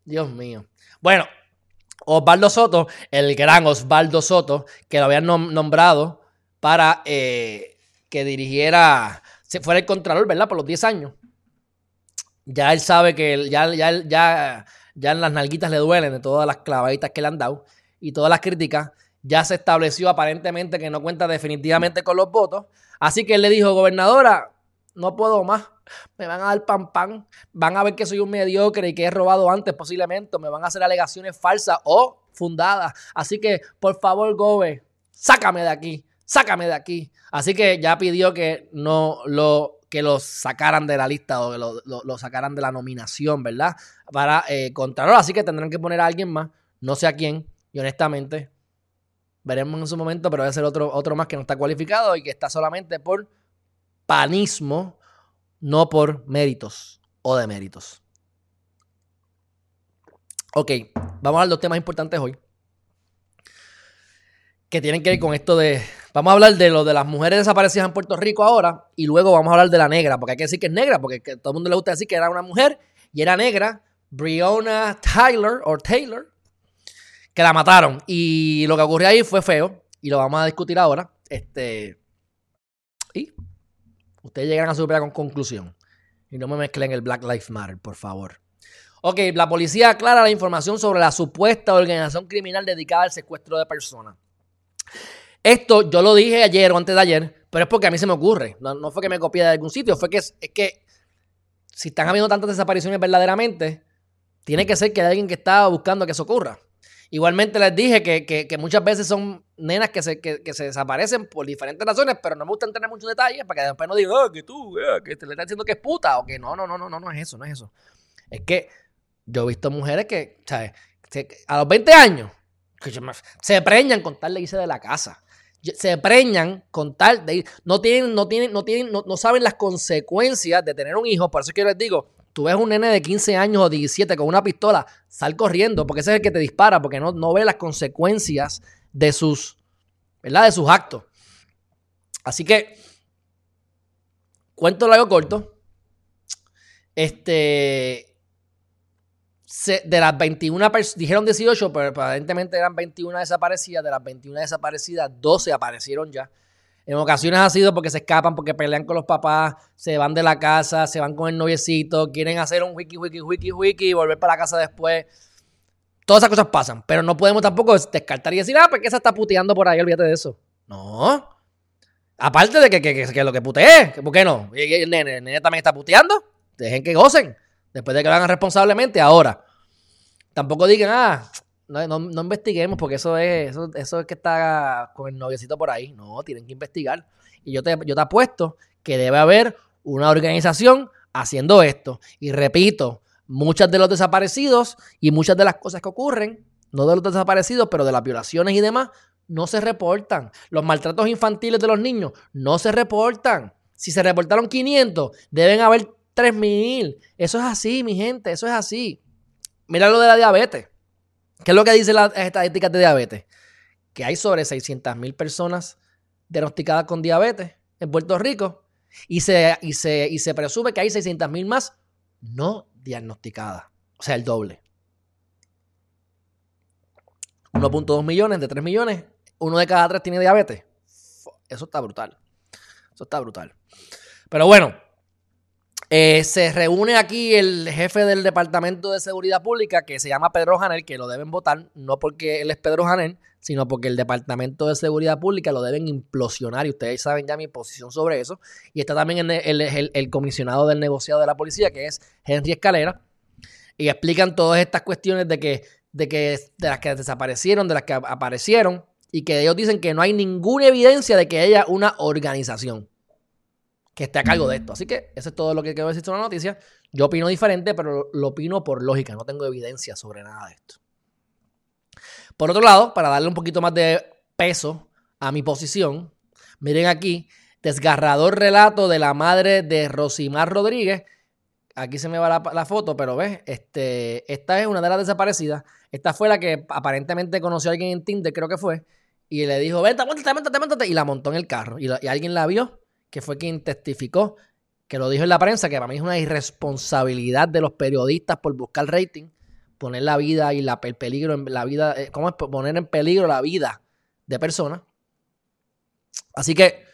Dios mío. Bueno, Osvaldo Soto, el gran Osvaldo Soto, que lo habían nombrado para eh, que dirigiera, se fuera el Contralor, ¿verdad? Por los 10 años. Ya él sabe que ya, ya, ya, ya en las nalguitas le duelen de todas las clavaditas que le han dado y todas las críticas. Ya se estableció aparentemente que no cuenta definitivamente con los votos. Así que él le dijo, gobernadora, no puedo más. Me van a dar pan pan. Van a ver que soy un mediocre y que he robado antes posiblemente. Me van a hacer alegaciones falsas o fundadas. Así que, por favor, gobe, sácame de aquí sácame de aquí. Así que ya pidió que no lo que lo sacaran de la lista o que lo, sacaran de la nominación, ¿verdad? Para eh. Así que tendrán que poner a alguien más, no sé a quién, y honestamente veremos en su momento, pero debe ser otro, otro más que no está cualificado y que está solamente por panismo, no por méritos o de méritos. Ok, vamos a los temas importantes hoy que tienen que ver con esto de. Vamos a hablar de lo de las mujeres desaparecidas en Puerto Rico ahora y luego vamos a hablar de la negra, porque hay que decir que es negra, porque a todo el mundo le gusta decir que era una mujer y era negra, Breonna Tyler o Taylor, que la mataron. Y lo que ocurrió ahí fue feo y lo vamos a discutir ahora. Este. Ustedes llegan a su propia conclusión. Y no me mezclen el Black Lives Matter, por favor. Ok, la policía aclara la información sobre la supuesta organización criminal dedicada al secuestro de personas. Esto yo lo dije ayer o antes de ayer, pero es porque a mí se me ocurre. No, fue que me copié de algún sitio, fue que es, que si están habiendo tantas desapariciones verdaderamente, tiene que ser que hay alguien que está buscando que eso ocurra. Igualmente les dije que, muchas veces son nenas que se, se, desaparecen por diferentes razones, pero no me gusta tener muchos detalles para que después no digan, oh, que tú, eh, que te le estás diciendo que es puta, o que no, no, no, no, no, no es eso, no es eso. Es que yo he visto mujeres que, ¿sabes? A los 20 años se preñan con tal de irse de la casa. Se preñan con tal de ir. No tienen, no tienen, no tienen, no, saben las consecuencias de tener un hijo. Por eso es que les digo, tú ves un nene de 15 años o 17 con una pistola, sal corriendo, porque ese es el que te dispara, porque no, no ve las consecuencias de sus, ¿verdad? De sus actos. Así que, cuento largo corto. Este, de las 21 dijeron 18, pero aparentemente eran 21 desaparecidas. De las 21 desaparecidas, 12 aparecieron ya. En ocasiones ha sido porque se escapan, porque pelean con los papás, se van de la casa, se van con el noviecito, quieren hacer un wiki, wiki, wiki, wiki y volver para la casa después. Todas esas cosas pasan, pero no podemos tampoco descartar y decir, ah, porque esa está puteando por ahí, olvídate de eso. No. Aparte de que, que, lo que putee, ¿por qué no? el nene, el nene también está puteando. Dejen que gocen. Después de que lo hagan responsablemente, ahora. Tampoco digan, ah, no, no, investiguemos porque eso es, eso, eso, es que está con el noviecito por ahí. No, tienen que investigar. Y yo te, yo te apuesto que debe haber una organización haciendo esto. Y repito, muchas de los desaparecidos y muchas de las cosas que ocurren, no de los desaparecidos, pero de las violaciones y demás, no se reportan. Los maltratos infantiles de los niños no se reportan. Si se reportaron 500, deben haber 3000. Eso es así, mi gente, eso es así. Mira lo de la diabetes. ¿Qué es lo que dice la estadística de diabetes? Que hay sobre 600.000 personas diagnosticadas con diabetes en Puerto Rico y se, y se, y se presume que hay 600.000 más no diagnosticadas. O sea, el doble. 1.2 millones de 3 millones, uno de cada tres tiene diabetes. Eso está brutal. Eso está brutal. Pero bueno, eh, se reúne aquí el jefe del Departamento de Seguridad Pública que se llama Pedro Janel, que lo deben votar, no porque él es Pedro Janel, sino porque el Departamento de Seguridad Pública lo deben implosionar y ustedes saben ya mi posición sobre eso. Y está también el, el comisionado del negociado de la policía, que es Henry Escalera, y explican todas estas cuestiones de que, de que de las que desaparecieron, de las que aparecieron, y que ellos dicen que no hay ninguna evidencia de que haya una organización que esté a cargo de esto. Así que eso es todo lo que quiero decir sobre la noticia. Yo opino diferente, pero lo opino por lógica. No tengo evidencia sobre nada de esto. Por otro lado, para darle un poquito más de peso a mi posición, miren aquí, desgarrador relato de la madre de Rosimar Rodríguez. Aquí se me va la, foto, pero ves, este, esta es una de las desaparecidas. Esta fue la que aparentemente conoció a alguien en Tinder, creo que fue, y le dijo, vente, montate, montate, montate, y la montó en el carro. y alguien la vio que fue quien testificó, que lo dijo en la prensa, que para mí es una irresponsabilidad de los periodistas por buscar rating, poner la vida y la, el peligro en la vida, eh, ¿cómo es? Poner en peligro la vida de personas. Así que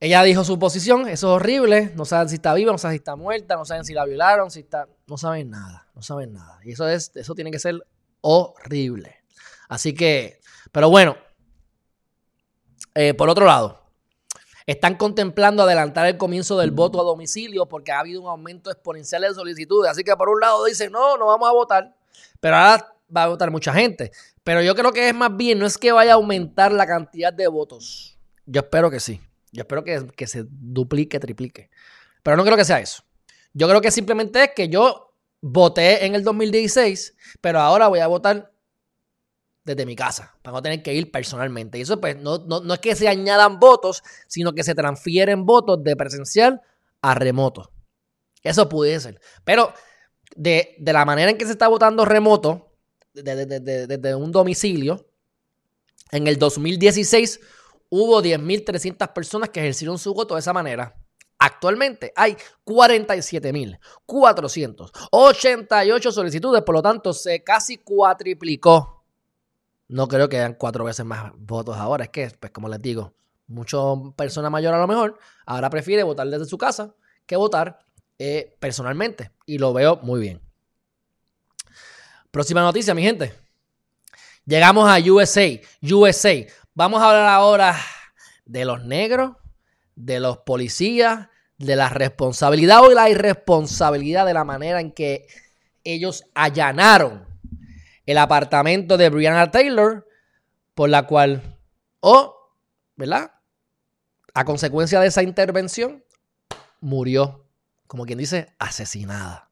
ella dijo su posición, eso es horrible, no saben si está viva, no saben si está muerta, no saben si la violaron, si está, no saben nada, no saben nada. Y eso es, eso tiene que ser horrible. Así que, pero bueno, eh, por otro lado, están contemplando adelantar el comienzo del voto a domicilio porque ha habido un aumento exponencial de solicitudes. Así que por un lado dicen, no, no vamos a votar, pero ahora va a votar mucha gente. Pero yo creo que es más bien, no es que vaya a aumentar la cantidad de votos. Yo espero que sí. Yo espero que, que se duplique, triplique. Pero no creo que sea eso. Yo creo que simplemente es que yo voté en el 2016, pero ahora voy a votar desde mi casa, para no tener que ir personalmente. Y eso pues no, no, es que se añadan votos, sino que se transfieren votos de presencial a remoto. Eso puede ser. Pero de, la manera en que se está votando remoto, desde un domicilio, en el 2016 hubo 10.300 personas que ejercieron su voto de esa manera. Actualmente hay 47.488 solicitudes, por lo tanto se casi cuatriplicó no creo que hayan cuatro veces más votos ahora. Es que, pues como les digo, muchas personas mayores a lo mejor ahora prefiere votar desde su casa que votar eh, personalmente. Y lo veo muy bien. Próxima noticia, mi gente. Llegamos a USA. USA. Vamos a hablar ahora de los negros, de los policías, de la responsabilidad o la irresponsabilidad de la manera en que ellos allanaron el apartamento de Brianna Taylor, por la cual, o, ¿verdad? A consecuencia de esa intervención, murió, como quien dice, asesinada.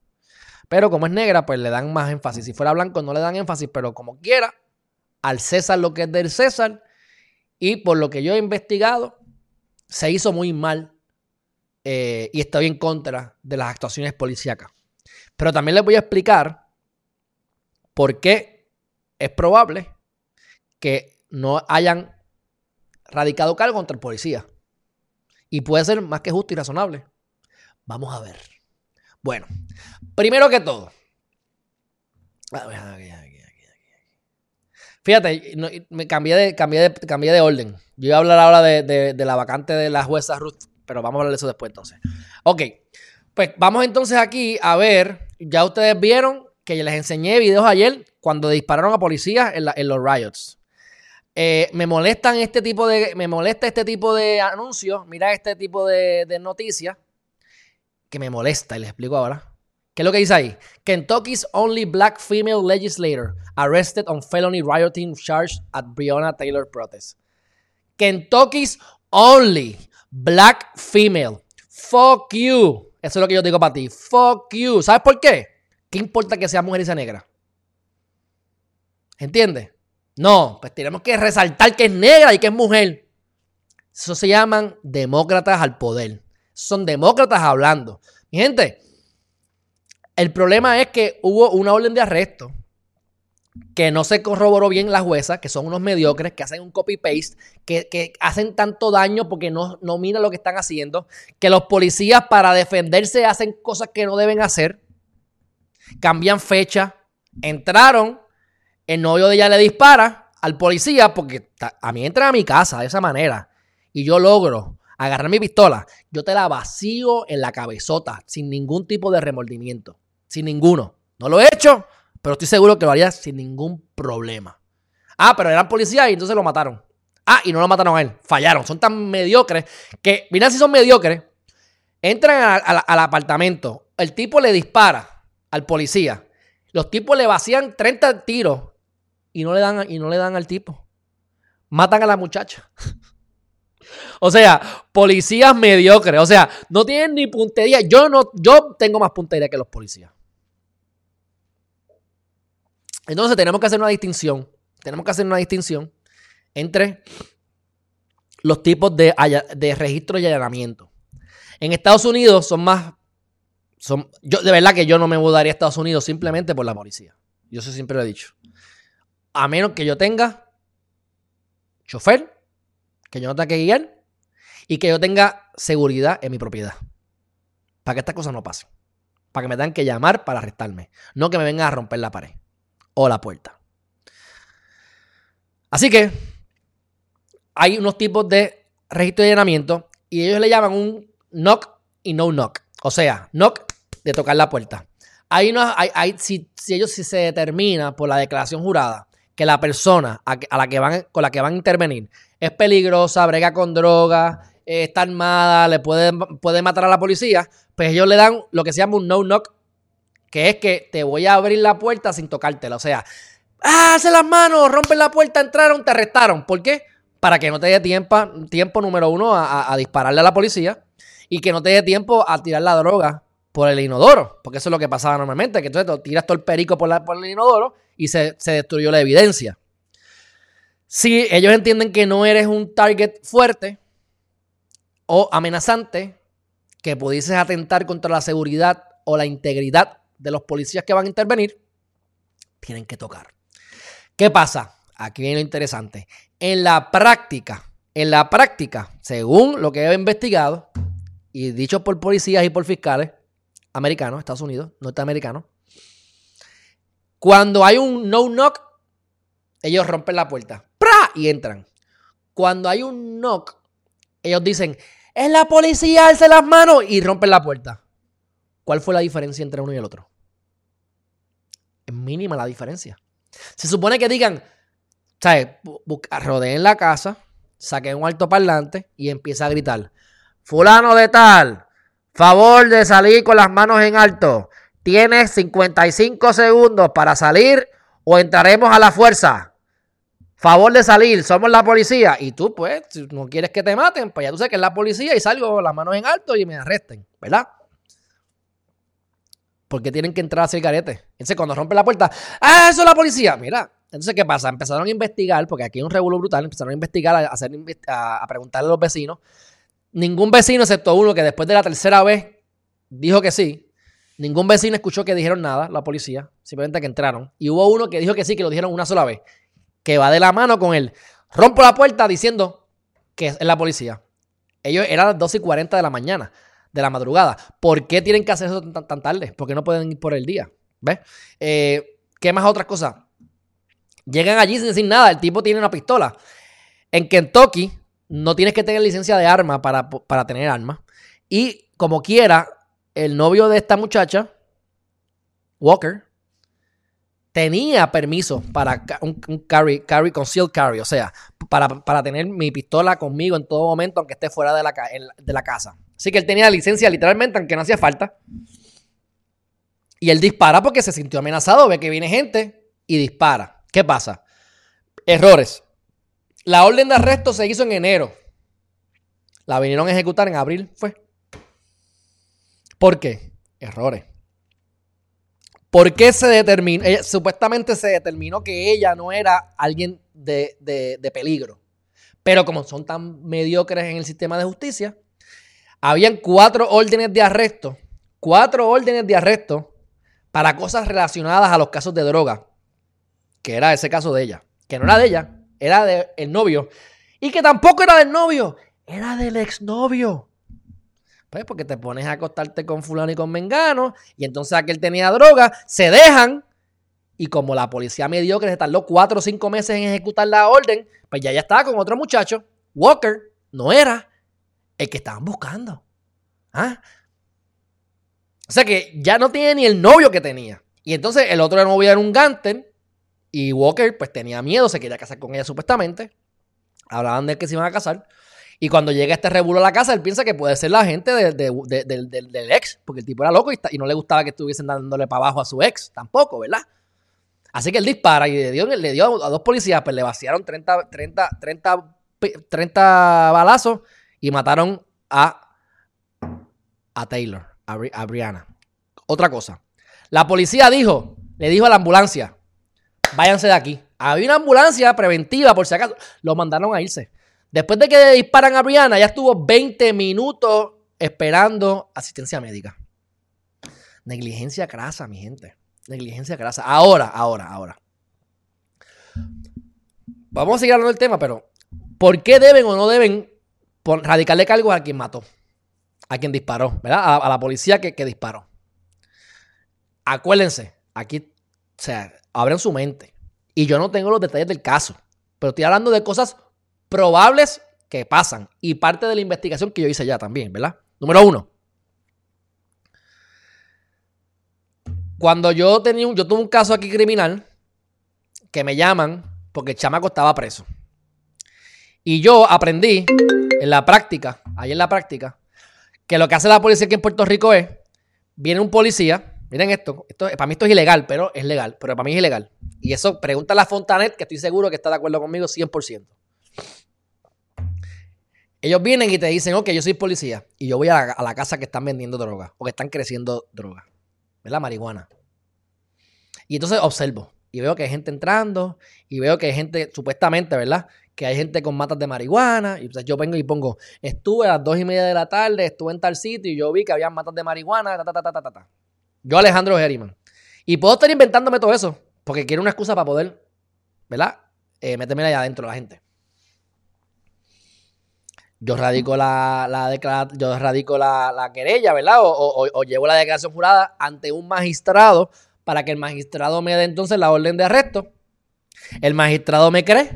Pero como es negra, pues le dan más énfasis. Si fuera blanco, no le dan énfasis, pero como quiera, al César lo que es del César. Y por lo que yo he investigado, se hizo muy mal eh, y estoy en contra de las actuaciones policíacas. Pero también les voy a explicar porque es probable que no hayan radicado cargo contra el policía. Y puede ser más que justo y razonable. Vamos a ver. Bueno, primero que todo. Fíjate, me cambié de, cambié, de, cambié de orden. Yo iba a hablar ahora de, de la vacante de la jueza Ruth, pero vamos a hablar de eso después entonces. Ok, pues vamos entonces aquí a ver, ya ustedes vieron que les enseñé videos ayer cuando dispararon a policías en, los riots. Eh, me molestan este tipo de. Me molesta este tipo de anuncios. Mira este tipo de, noticias. Que me molesta, y les explico ahora. ¿Qué es lo que dice ahí? Kentucky's only black female legislator arrested on felony rioting charge at Breonna Taylor protest. Kentucky's only black female. Fuck you. Eso es lo que yo digo para ti. Fuck you. ¿Sabes por qué? ¿Qué importa que sea mujer y sea negra? ¿Entiendes? No, pues tenemos que resaltar que es negra y que es mujer. Eso se llaman demócratas al poder. Son demócratas hablando. Mi gente, el problema es que hubo una orden de arresto que no se corroboró bien la jueza, que son unos mediocres, que hacen un copy-paste, que, hacen tanto daño porque no, no miran lo que están haciendo, que los policías para defenderse hacen cosas que no deben hacer, cambian fecha, entraron, el novio de ella le dispara al policía porque a mí entra a mi casa de esa manera y yo logro agarrar mi pistola, yo te la vacío en la cabezota sin ningún tipo de remordimiento, sin ninguno. No lo he hecho, pero estoy seguro que lo haría sin ningún problema. Ah, pero eran policías y entonces lo mataron. Ah, y no lo mataron a él. Fallaron. Son tan mediocres que, mira si son mediocres. Entran al apartamento. El tipo le dispara al policía. Los tipos le vacían 30 tiros y no le dan, y no le dan al tipo. Matan a la muchacha. o sea, policías mediocres. O sea, no tienen ni puntería. Yo no, yo tengo más puntería que los policías. Entonces tenemos que hacer una distinción. Tenemos que hacer una distinción entre los tipos de, de registro y allanamiento. En Estados Unidos son más. Son, yo, de verdad que yo no me mudaría a Estados Unidos simplemente por la policía. Yo siempre lo he dicho. A menos que yo tenga chofer, que yo no tenga que guiar y que yo tenga seguridad en mi propiedad. Para que estas cosas no pasen. Para que me tengan que llamar para arrestarme. No que me vengan a romper la pared o la puerta. Así que hay unos tipos de registro de llenamiento y ellos le llaman un knock y no knock. O sea, knock de tocar la puerta. Hay hay, si, ellos si se determina por la declaración jurada que la persona a, la que van, con la que van a intervenir es peligrosa, brega con droga, eh, está armada, le puede, puede matar a la policía, pues ellos le dan lo que se llama un no knock que es que te voy a abrir la puerta sin tocártela. O sea, ¡ah, hace las manos! Rompen la puerta, entraron, te arrestaron. ¿Por qué? Para que no te dé tiempo, tiempo número uno, a, dispararle a la policía y que no te dé tiempo a tirar la droga por el inodoro. Porque eso es lo que pasaba normalmente, que entonces tiras todo el perico por, la, por el inodoro y se, se destruyó la evidencia. Si ellos entienden que no eres un target fuerte o amenazante, que pudieses atentar contra la seguridad o la integridad de los policías que van a intervenir, tienen que tocar. ¿Qué pasa? Aquí viene lo interesante. En la práctica, en la práctica, según lo que he investigado y dicho por policías y por fiscales americanos, Estados Unidos, norteamericanos, cuando hay un no knock, ellos rompen la puerta ¡pra! y entran. Cuando hay un knock, ellos dicen, es la policía, alce las manos y rompen la puerta. ¿Cuál fue la diferencia entre uno y el otro? Es mínima la diferencia. Se supone que digan, ¿sabes? Rodeen la casa, saquen un alto parlante y empieza a gritar: Fulano de tal, favor de salir con las manos en alto. Tienes 55 segundos para salir o entraremos a la fuerza. Favor de salir, somos la policía. Y tú, pues, si no quieres que te maten, pues ya tú sabes que es la policía y salgo con las manos en alto y me arresten, ¿verdad? porque tienen que entrar a hacer carete. Entonces, cuando rompe la puerta, ¡ah, eso es la policía! Mira, entonces, ¿qué pasa? Empezaron a investigar, porque aquí hay un revuelo brutal, empezaron a investigar, a, hacer, a, preguntarle a los vecinos. Ningún vecino, excepto uno que después de la tercera vez dijo que sí. Ningún vecino escuchó que dijeron nada, la policía, simplemente que entraron. Y hubo uno que dijo que sí, que lo dijeron una sola vez, que va de la mano con él. Rompo la puerta diciendo que es la policía. Ellos eran las 12 y 40 de la mañana de la madrugada. ¿Por qué tienen que hacer eso tan, tarde? ¿Por qué no pueden ir por el día? ¿Ves? Eh, ¿Qué más otras cosas? Llegan allí sin decir nada, el tipo tiene una pistola. En Kentucky no tienes que tener licencia de arma para, para tener armas. Y como quiera, el novio de esta muchacha, Walker, tenía permiso para un, carry, carry, concealed carry, o sea, para, tener mi pistola conmigo en todo momento, aunque esté fuera de la, de la casa. Así que él tenía licencia literalmente, aunque no hacía falta. Y él dispara porque se sintió amenazado, ve que viene gente y dispara. ¿Qué pasa? Errores. La orden de arresto se hizo en enero. La vinieron a ejecutar en abril, fue. ¿Por qué? Errores. ¿Por qué se determinó? supuestamente se determinó que ella no era alguien de, de, peligro. Pero como son tan mediocres en el sistema de justicia, habían cuatro órdenes de arresto. Cuatro órdenes de arresto para cosas relacionadas a los casos de droga. Que era ese caso de ella. Que no era de ella, era del novio. Y que tampoco era del novio, era del exnovio. Pues porque te pones a acostarte con fulano y con mengano, y entonces aquel tenía droga, se dejan, y como la policía mediocre se tardó cuatro o cinco meses en ejecutar la orden, pues ya ya estaba con otro muchacho. Walker no era el que estaban buscando. ¿Ah? O sea que ya no tiene ni el novio que tenía. Y entonces el otro novio era un Ganter, y Walker pues tenía miedo, se quería casar con ella supuestamente. Hablaban de que se iban a casar. Y cuando llega este revuelo a la casa, él piensa que puede ser la gente del ex, porque el tipo era loco y, no le gustaba que estuviesen dándole para abajo a su ex, tampoco, ¿verdad? Así que él dispara y le dio, a dos policías, pues le vaciaron 30, 30, 30, 30 balazos y mataron a, a Taylor, a, a Brianna. Otra cosa. La policía dijo, le dijo a la ambulancia, váyanse de aquí. Había una ambulancia preventiva, por si acaso. Lo mandaron a irse. Después de que disparan a Brianna, ya estuvo 20 minutos esperando asistencia médica. Negligencia crasa, mi gente. Negligencia crasa. Ahora, ahora, ahora. Vamos a seguir hablando del tema, pero ¿por qué deben o no deben radicarle cargos a quien mató? A quien disparó, ¿verdad? A, la policía que, que, disparó. Acuérdense, aquí, o sea, abran su mente. Y yo no tengo los detalles del caso, pero estoy hablando de cosas probables que pasan y parte de la investigación que yo hice ya también, ¿verdad? Número uno. Cuando yo tenía un, yo tuve un caso aquí criminal que me llaman porque el chamaco estaba preso. Y yo aprendí en la práctica, ahí en la práctica, que lo que hace la policía aquí en Puerto Rico es, viene un policía, miren esto, esto para mí esto es ilegal, pero es legal, pero para mí es ilegal. Y eso, pregunta a la Fontanet, que estoy seguro que está de acuerdo conmigo 100%. Ellos vienen y te dicen, ok, yo soy policía y yo voy a la, casa que están vendiendo droga o que están creciendo droga, ¿verdad? Marihuana. Y entonces observo y veo que hay gente entrando y veo que hay gente, supuestamente, ¿verdad? Que hay gente con matas de marihuana. Y entonces yo vengo y pongo, estuve a las dos y media de la tarde, estuve en tal sitio y yo vi que había matas de marihuana, ta, ta, ta, ta, ta, Yo, Alejandro Geriman. Y puedo estar inventándome todo eso porque quiero una excusa para poder, ¿verdad? Eh, meterme allá adentro la gente yo radico la, la yo radico la, querella, ¿verdad? O, llevo la declaración jurada ante un magistrado para que el magistrado me dé entonces la orden de arresto. El magistrado me cree,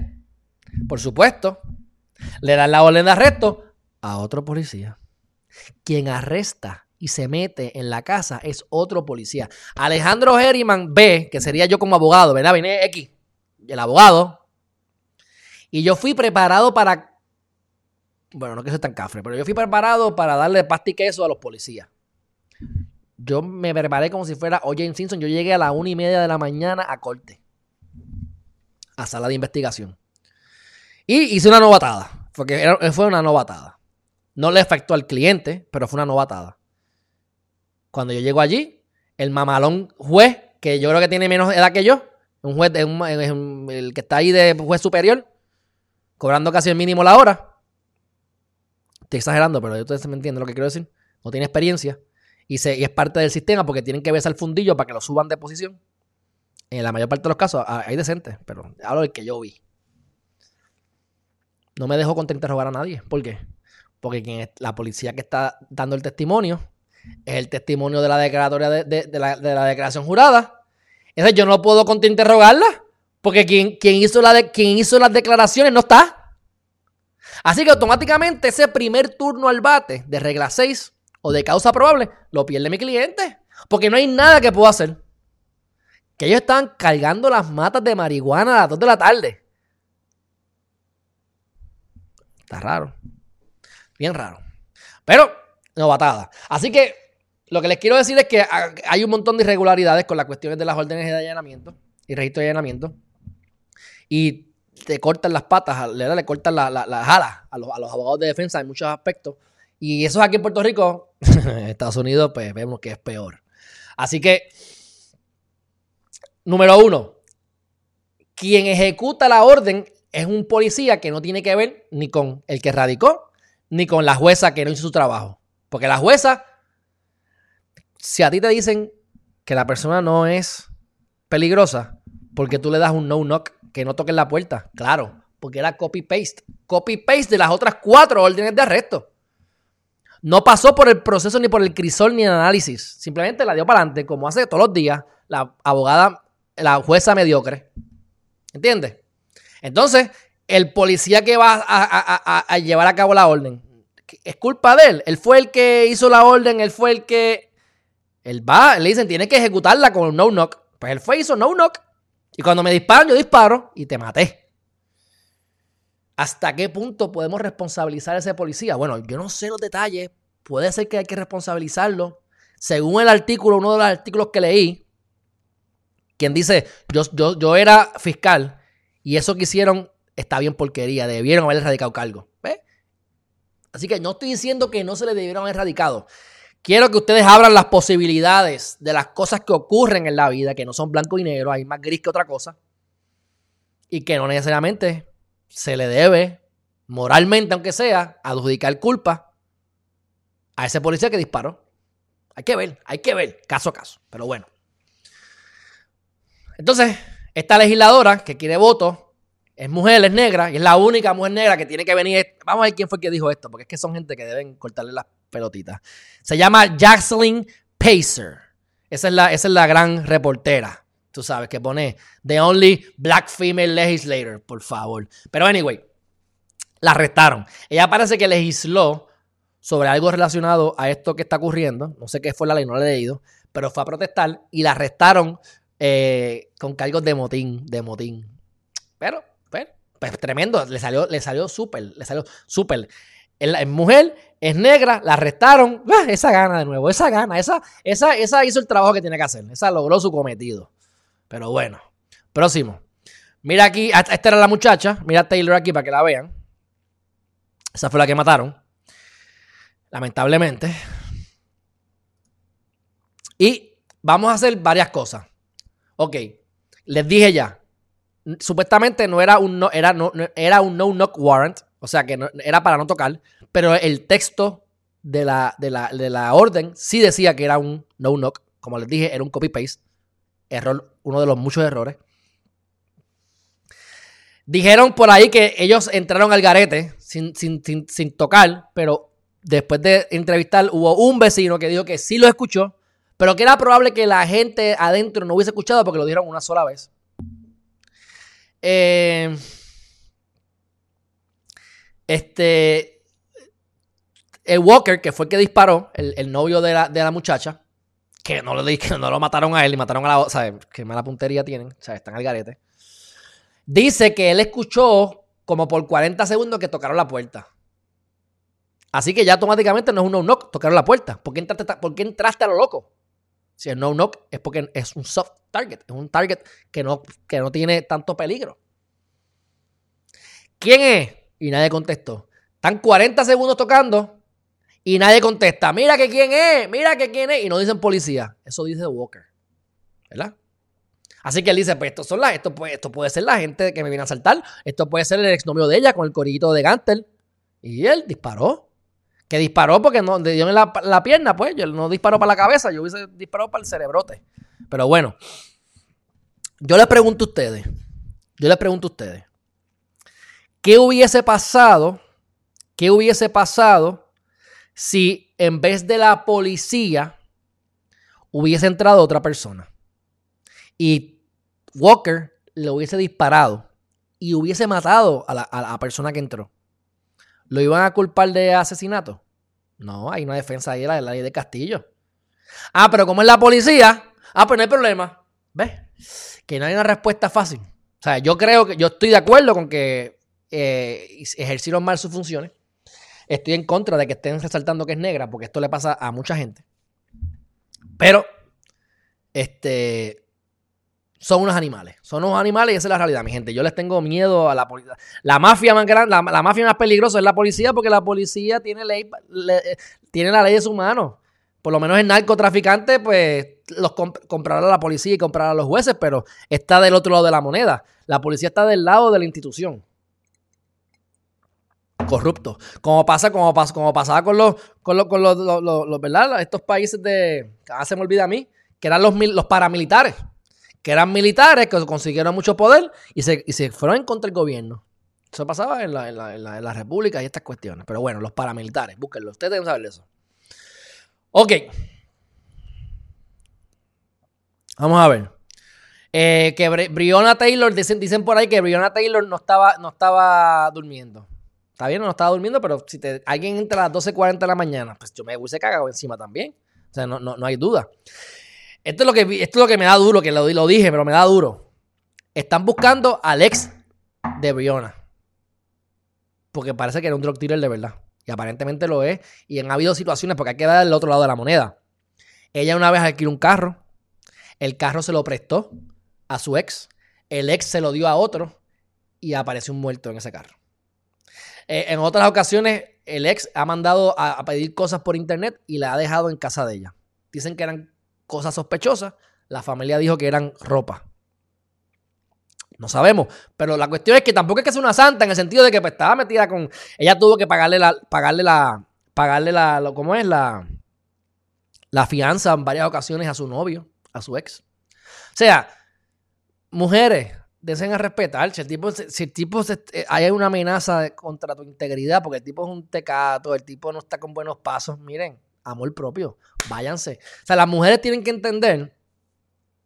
por supuesto. Le dan la orden de arresto a otro policía. Quien arresta y se mete en la casa es otro policía. Alejandro Herriman B, que sería yo como abogado, ¿verdad? Vine X, el abogado. Y yo fui preparado para bueno, no que sea tan cafre, pero yo fui preparado para darle pasta y queso a los policías. Yo me preparé como si fuera O.J. Simpson. Yo llegué a las una y media de la mañana a corte. A sala de investigación. Y hice una novatada. Porque fue una novatada. No le afectó al cliente, pero fue una novatada. Cuando yo llego allí, el mamalón juez, que yo creo que tiene menos edad que yo, un juez, el que está ahí de juez superior, cobrando casi el mínimo la hora, Estoy exagerando, pero ustedes me entienden lo que quiero decir. No tiene experiencia y, es parte del sistema porque tienen que besar el fundillo para que lo suban de posición. En la mayor parte de los casos hay decentes, pero hablo del que yo vi. No me dejo interrogar a nadie. ¿Por qué? Porque la policía que está dando el testimonio es el testimonio de la declaratoria de, la, declaración jurada. Entonces yo no puedo contrainterrogarla porque quien, quien, hizo la quien hizo las declaraciones no está. Así que automáticamente ese primer turno al bate de regla 6 o de causa probable lo pierde mi cliente. Porque no hay nada que pueda hacer. Que ellos estaban cargando las matas de marihuana a las 2 de la tarde. Está raro. Bien raro. Pero, novatada. Así que lo que les quiero decir es que hay un montón de irregularidades con las cuestiones de las órdenes de allanamiento. y registro de allanamiento. Y te cortan las patas, le, le cortan las alas a los, a los abogados de defensa en muchos aspectos. Y eso aquí en Puerto Rico, en Estados Unidos, pues vemos que es peor. Así que, número uno, quien ejecuta la orden es un policía que no tiene que ver ni con el que radicó, ni con la jueza que no hizo su trabajo. Porque la jueza, si a ti te dicen que la persona no es peligrosa, porque tú le das un no-knock, que no toquen la puerta, claro, porque era copy-paste. Copy-paste de las otras cuatro órdenes de arresto. No pasó por el proceso ni por el crisol ni el análisis. Simplemente la dio para adelante, como hace todos los días la abogada, la jueza mediocre. ¿Entiendes? Entonces, el policía que va a, llevar a cabo la orden, es culpa de él. Él fue el que hizo la orden, él fue el que. Él va, le dicen, tiene que ejecutarla con no knock. Pues él fue, hizo no knock. Y cuando me disparan, yo disparo y te maté. ¿Hasta qué punto podemos responsabilizar a ese policía? Bueno, yo no sé los detalles. Puede ser que hay que responsabilizarlo. Según el artículo, uno de los artículos que leí, quien dice, yo, yo, yo era fiscal y eso que hicieron está bien porquería, debieron haber erradicado cargo. Así que no estoy diciendo que no se le debieron haber. Quiero que ustedes abran las posibilidades de las cosas que ocurren en la vida, que no son blanco y negro, hay más gris que otra cosa, y que no necesariamente se le debe, moralmente aunque sea, adjudicar culpa a ese policía que disparó. Hay que ver, hay que ver, caso a caso. Pero bueno. Entonces, esta legisladora que quiere votos es mujer, es negra, y es la única mujer negra que tiene que venir. Vamos a ver quién fue que dijo esto, porque es que son gente que deben cortarle las pelotitas. Se llama Jacqueline Pacer. Esa es la, esa es la gran reportera. Tú sabes, que pone The Only Black Female Legislator, por favor. Pero anyway, la arrestaron. Ella parece que legisló sobre algo relacionado a esto que está ocurriendo. No sé qué fue la ley, no la he leído. Pero fue a protestar y la arrestaron eh, con cargos de motín, de motín. Pero pues tremendo, le salió, le salió súper, le salió súper. Es mujer, es negra, la arrestaron. Ah, esa gana de nuevo, esa gana, esa, esa, esa hizo el trabajo que tiene que hacer. Esa logró su cometido. Pero bueno, próximo. Mira aquí, esta era la muchacha. Mira a Taylor aquí para que la vean. Esa fue la que mataron. Lamentablemente. Y vamos a hacer varias cosas. Ok, les dije ya, supuestamente no era un no, era no, era un no knock warrant, o sea que no, era para no tocar, pero el texto de la, de, la, orden sí decía que era un no knock, como les dije, era un copy paste, error, uno de los muchos errores. Dijeron por ahí que ellos entraron al garete sin, sin, sin tocar, pero después de entrevistar hubo un vecino que dijo que sí lo escuchó, pero que era probable que la gente adentro no hubiese escuchado porque lo dijeron una sola vez. Eh, este. El Walker, que fue el que disparó, el, novio de la, muchacha, que no, lo, que no lo mataron a él y mataron a la otra, ¿sabes? Qué mala puntería tienen, o están al garete. Dice que él escuchó como por 40 segundos que tocaron la puerta. Así que ya automáticamente no es un no-knock, tocaron la puerta. ¿Por qué, entraste, ¿Por qué entraste a lo loco? Si es no-knock es porque es un soft target, es un target que no, que no tiene tanto peligro. ¿Quién es? Y nadie contestó. Están 40 segundos tocando y nadie contesta. Mira que quién es, mira que quién es. Y no dicen policía. Eso dice Walker. ¿Verdad? Así que él dice, pues esto, son las, esto, puede, esto puede ser la gente que me viene a saltar. Esto puede ser el exnovio de ella con el corillito de Gantel. Y él disparó. Disparó porque no, le dio en la, pierna, pues. Yo no disparó para la cabeza, yo hubiese disparado para el cerebrote. Pero bueno, yo les pregunto a ustedes, yo les pregunto a ustedes, ¿qué hubiese pasado? ¿Qué hubiese pasado si en vez de la policía hubiese entrado otra persona? Y Walker le hubiese disparado y hubiese matado a la, a la persona que entró. ¿Lo iban a culpar de asesinato? No, hay una defensa ahí, la de la ley de Castillo. Ah, pero como es la policía, ah, pues no hay problema. ¿Ves? Que no hay una respuesta fácil. O sea, yo creo que, yo estoy de acuerdo con que eh, ejercieron mal sus funciones. Estoy en contra de que estén resaltando que es negra, porque esto le pasa a mucha gente. Pero, este, son unos animales. Son unos animales y esa es la realidad, mi gente. Yo les tengo miedo a la policía. La mafia más grande, la, mafia más peligrosa es la policía porque la policía tiene ley, tiene la ley de su mano. Por lo menos el narcotraficante, pues, los comprará la policía y comprará los jueces, pero está del otro lado de la moneda. La policía está del lado de la institución. Corrupto. Como pasa, como, como pasaba con los, con los, con los, ¿verdad? Estos países de, ah, se me olvida a mí, que eran los, los paramilitares que eran militares, que consiguieron mucho poder y se, fueron en contra del gobierno. Eso pasaba en la, en, República y estas cuestiones. Pero bueno, los paramilitares, búsquenlo. Ustedes deben saber eso. Ok. Vamos a ver. Eh, que Briona Taylor, dicen, dicen por ahí que Briona Taylor no estaba, no estaba durmiendo. Está bien, no estaba durmiendo, pero si alguien entra a las 12.40 de la mañana, pues yo me hubiese cagado encima también. O sea, no, no, no hay duda. Esto es lo que, esto es lo que me da duro, que lo, lo dije, pero me da duro. Están buscando al ex de Briona. Porque parece que era un drug dealer de verdad. Y aparentemente lo es. Y han habido situaciones, porque hay que dar el otro lado de la moneda. Ella una vez adquirió un carro. El carro se lo prestó a su ex. El ex se lo dio a otro. Y apareció un muerto en ese carro. Eh, en otras ocasiones, el ex ha mandado a, a pedir cosas por internet y la ha dejado en casa de ella. Dicen que eran cosas sospechosas. La familia dijo que eran ropa. No sabemos. Pero la cuestión es que tampoco es que sea una santa en el sentido de que pues, estaba metida con. Ella tuvo que pagarle la. Pagarle la. Pagarle la. ¿Cómo es? La. La fianza en varias ocasiones a su novio, a su ex. O sea, mujeres, deseen respetar. Si el tipo, si el tipo eh, hay una amenaza contra tu integridad, porque el tipo es un tecato, el tipo no está con buenos pasos, miren, amor propio. Váyanse. O sea, las mujeres tienen que entender,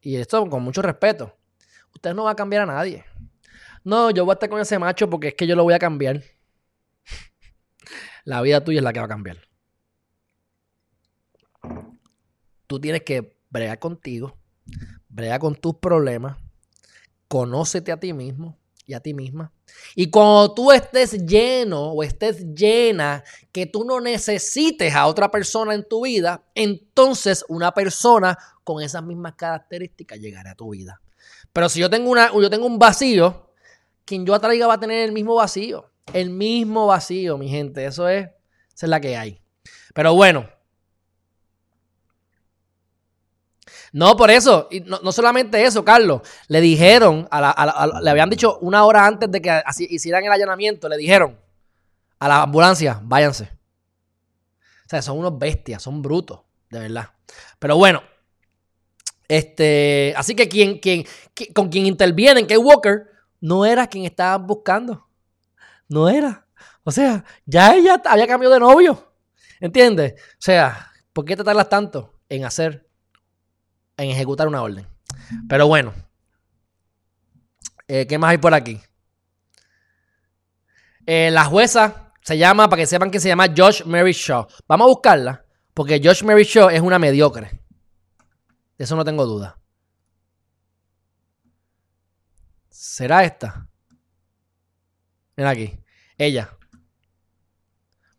y esto con mucho respeto, usted no va a cambiar a nadie. No, yo voy a estar con ese macho porque es que yo lo voy a cambiar. La vida tuya es la que va a cambiar. Tú tienes que bregar contigo, bregar con tus problemas, conócete a ti mismo, y a ti misma. Y cuando tú estés lleno o estés llena, que tú no necesites a otra persona en tu vida, entonces una persona con esas mismas características llegará a tu vida. Pero si yo tengo, una, yo tengo un vacío, quien yo atraiga va a tener el mismo vacío. El mismo vacío, mi gente. Eso es, es la que hay. Pero bueno, No, por eso. Y no, solamente eso, Carlos. Le dijeron, a la, le habían dicho una hora antes de que así, hicieran el allanamiento, le dijeron a la ambulancia, váyanse. O sea, son unos bestias, son brutos, de verdad. Pero bueno, este, así que quien, quien, con quien intervienen, que Walker, no era quien estaban buscando. No era. O sea, ya ella había cambiado de novio. ¿Entiendes? O sea, ¿por qué te tardas tanto en hacer en ejecutar una orden. Pero bueno, eh, ¿qué más hay por aquí? Eh, la jueza se llama, para que sepan que se llama Josh Mary Shaw. Vamos a buscarla, porque Josh Mary Shaw es una mediocre. De eso no tengo duda. ¿Será esta? Mira aquí. Ella.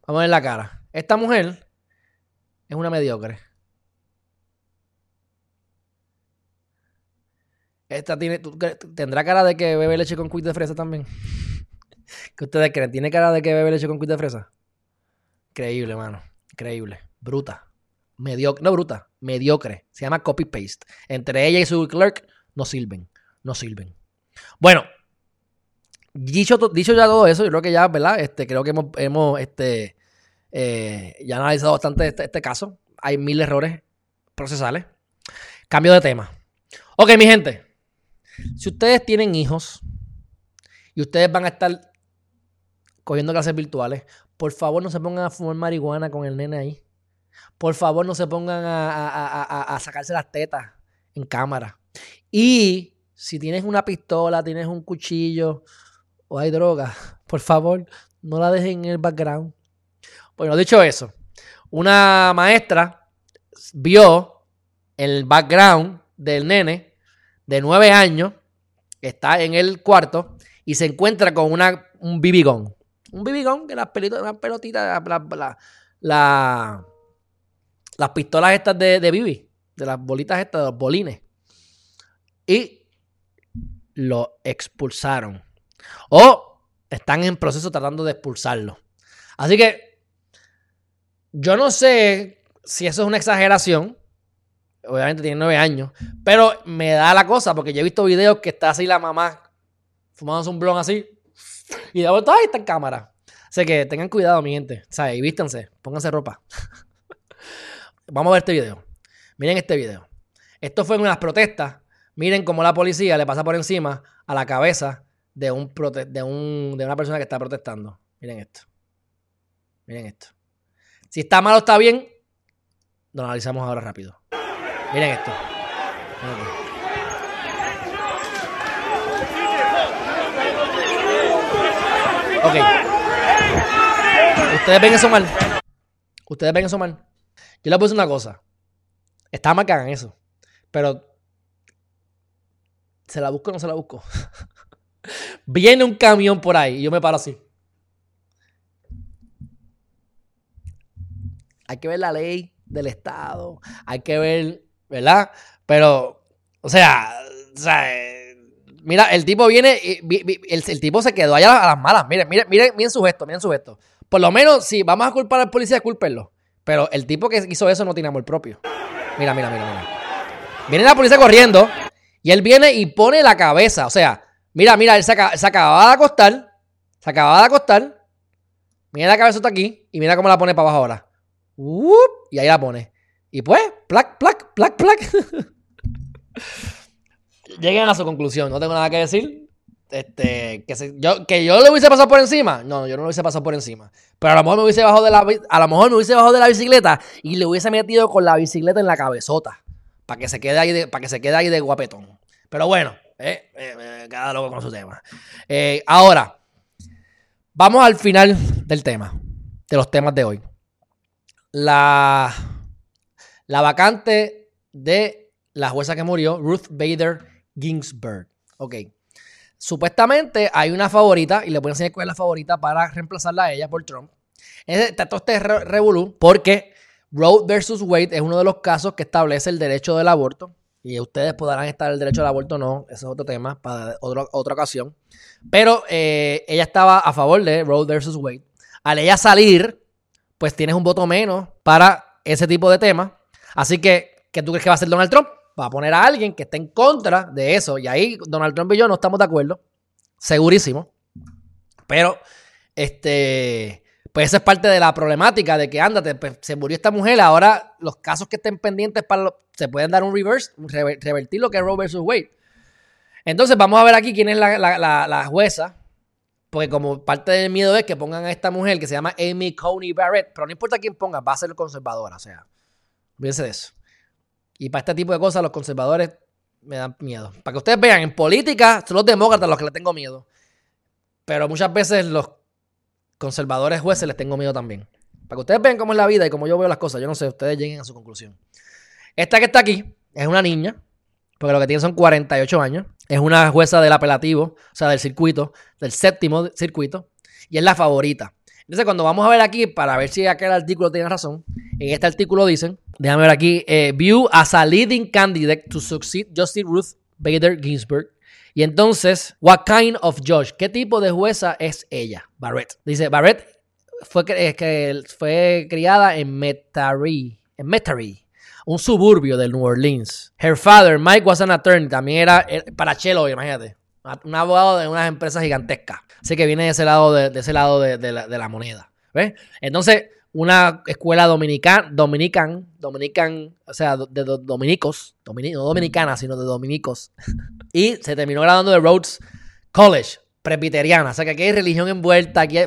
Vamos a ver la cara. Esta mujer es una mediocre. Esta tiene, ¿Tendrá cara de que bebe leche con quick de fresa también? ¿Qué ustedes creen? ¿Tiene cara de que bebe leche con quick de fresa? Increíble, mano. Increíble. Bruta. Mediocre. No bruta. Mediocre. Se llama copy-paste. Entre ella y su clerk no sirven. No sirven. Bueno. Dicho, dicho ya todo eso, yo creo que ya, ¿verdad? Este, creo que hemos, este, eh, ya analizado bastante este, este caso. Hay mil errores procesales. Cambio de tema. Ok, mi gente. Si ustedes tienen hijos y ustedes van a estar cogiendo clases virtuales, por favor no se pongan a fumar marihuana con el nene ahí. Por favor no se pongan a, sacarse las tetas en cámara. Y si tienes una pistola, tienes un cuchillo o hay droga, por favor no la dejen en el background. Bueno, dicho eso, una maestra vio el background del nene de nueve años está en el cuarto y se encuentra con una, un bibigón. Un bibigón que las pelotitas, la, las pistolas estas de, de Bibi, de las bolitas estas, de los bolines. Y lo expulsaron. O están en proceso tratando de expulsarlo. Así que yo no sé si eso es una exageración. Obviamente tiene nueve años. Pero me da la cosa porque yo he visto videos que está así la mamá fumándose un blon así. Y de vuelta, ¡ay! Está en cámara. Así que tengan cuidado, mi gente. O y vístanse, pónganse ropa. Vamos a ver este video. Miren este video. Esto fue en unas protestas. Miren cómo la policía le pasa por encima a la cabeza de, un de, un, de una persona que está protestando. Miren esto. Miren esto. Si está mal o está bien, lo analizamos ahora rápido. Miren esto. Ok. Ustedes ven eso mal. Ustedes ven eso mal. Yo le puse una cosa. Está mal que hagan eso. Pero. ¿Se la busco o no se la busco? Viene un camión por ahí y yo me paro así. Hay que ver la ley del Estado. Hay que ver, ¿verdad? Pero, o sea, o sea Mira, el tipo viene, el, tipo se quedó allá a las malas. Miren, miren, miren, miren su gesto, miren su gesto. Por lo menos, si vamos a culpar al policía, culpenlo. Pero el tipo que hizo eso no tiene amor propio. Mira, mira, mira, mira. Viene la policía corriendo y él viene y pone la cabeza. O sea, mira, mira, él se, acababa de acostar. Se acababa de acostar. Mira la cabeza está aquí y mira cómo la pone para abajo ahora. y ahí la pone. Y pues, plac, plac, plac, plac. lleguen a su conclusión. No tengo nada que decir. Este, que, yo, que yo le hubiese pasado por encima. No, yo no le hubiese pasado por encima. Pero a lo mejor me hubiese bajado de la, a lo mejor me hubiese bajado de la bicicleta y le hubiese metido con la bicicleta en la cabezota. Para que se quede ahí de, para que se quede ahí de guapetón. Pero bueno, eh, eh, eh, cada loco con su tema. ahora, vamos al final del tema. De los temas de hoy. La, la vacante de la jueza que murió, Ruth Bader Ginsburg. Ok. Supuestamente hay una favorita, y le voy a enseñar cuál es la favorita para reemplazarla a ella por Trump. Está todo este revolú porque Roe versus Wade es uno de los casos que establece el derecho del aborto. Y ustedes podrán estar el derecho al aborto o no, ese es otro tema para otra ocasión. Pero eh, ella estaba a favor de Roe versus Wade. Al ella salir, pues tienes un voto menos para ese tipo de temas. Así que, ¿qué tú crees que va a hacer Donald Trump? va a poner a alguien que esté en contra de eso. Y ahí Donald Trump y yo no estamos de acuerdo. Segurísimo. Pero, este, pues esa es parte de la problemática de que, ándate, pues, se murió esta mujer, ahora los casos que estén pendientes para se pueden dar un reverse, revertir lo que es Roe versus Wade. Entonces vamos a ver aquí quién es la, la, jueza, porque como parte del miedo es que pongan a esta mujer que se llama Amy Coney Barrett, pero no importa quién ponga, va a ser conservadora, o sea, olvídense de eso. Y para este tipo de cosas los conservadores me dan miedo. Para que ustedes vean, en política son los demócratas los que les tengo miedo. Pero muchas veces los conservadores jueces les tengo miedo también. Para que ustedes vean cómo es la vida y cómo yo veo las cosas. Yo no sé, ustedes lleguen a su conclusión. Esta que está aquí es una niña, porque lo que tiene son 48 años. Es una jueza del apelativo, o sea, del circuito, del séptimo circuito. Y es la favorita. Entonces, cuando vamos a ver aquí, para ver si aquel artículo tiene razón, en este artículo dicen, déjame ver aquí, eh, view as a leading candidate to succeed Justice Ruth Bader Ginsburg. Y entonces, what kind of judge? ¿Qué tipo de jueza es ella? Barrett. Dice, Barrett fue, que fue criada en Metairie, en Metairie, un suburbio de New Orleans. Her father, Mike, was an attorney. También era, para Chelo, imagínate. Un abogado de unas empresas gigantescas. Así que viene de ese lado de, ese lado de, la, moneda. ¿Ves? Entonces, una escuela dominicana, dominican, dominican, o sea, de, dominicos, no dominicana, sino de dominicos. y se terminó graduando de Rhodes College, presbiteriana. O sea que aquí hay religión envuelta, aquí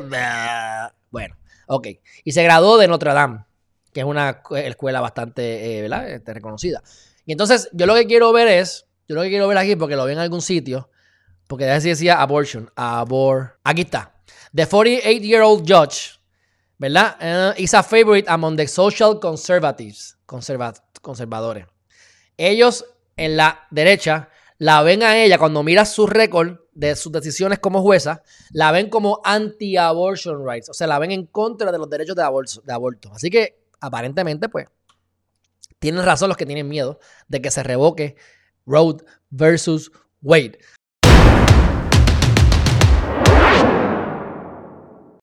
Bueno, ok. Y se graduó de Notre Dame, que es una escuela bastante, eh, ¿verdad? Este, reconocida. Y entonces, yo lo que quiero ver es, yo lo que quiero ver aquí, porque lo vi en algún sitio, porque así decía abortion. Abor. Aquí está. The 48-year-old judge, ¿verdad? Uh, is a favorite among the social conservatives. conservadores. Ellos en la derecha la ven a ella cuando miras su récord de sus decisiones como jueza, la ven como anti-abortion rights. O sea, la ven en contra de los derechos de aborto, de aborto. Así que, aparentemente, pues, tienen razón los que tienen miedo de que se revoque Road versus Wade.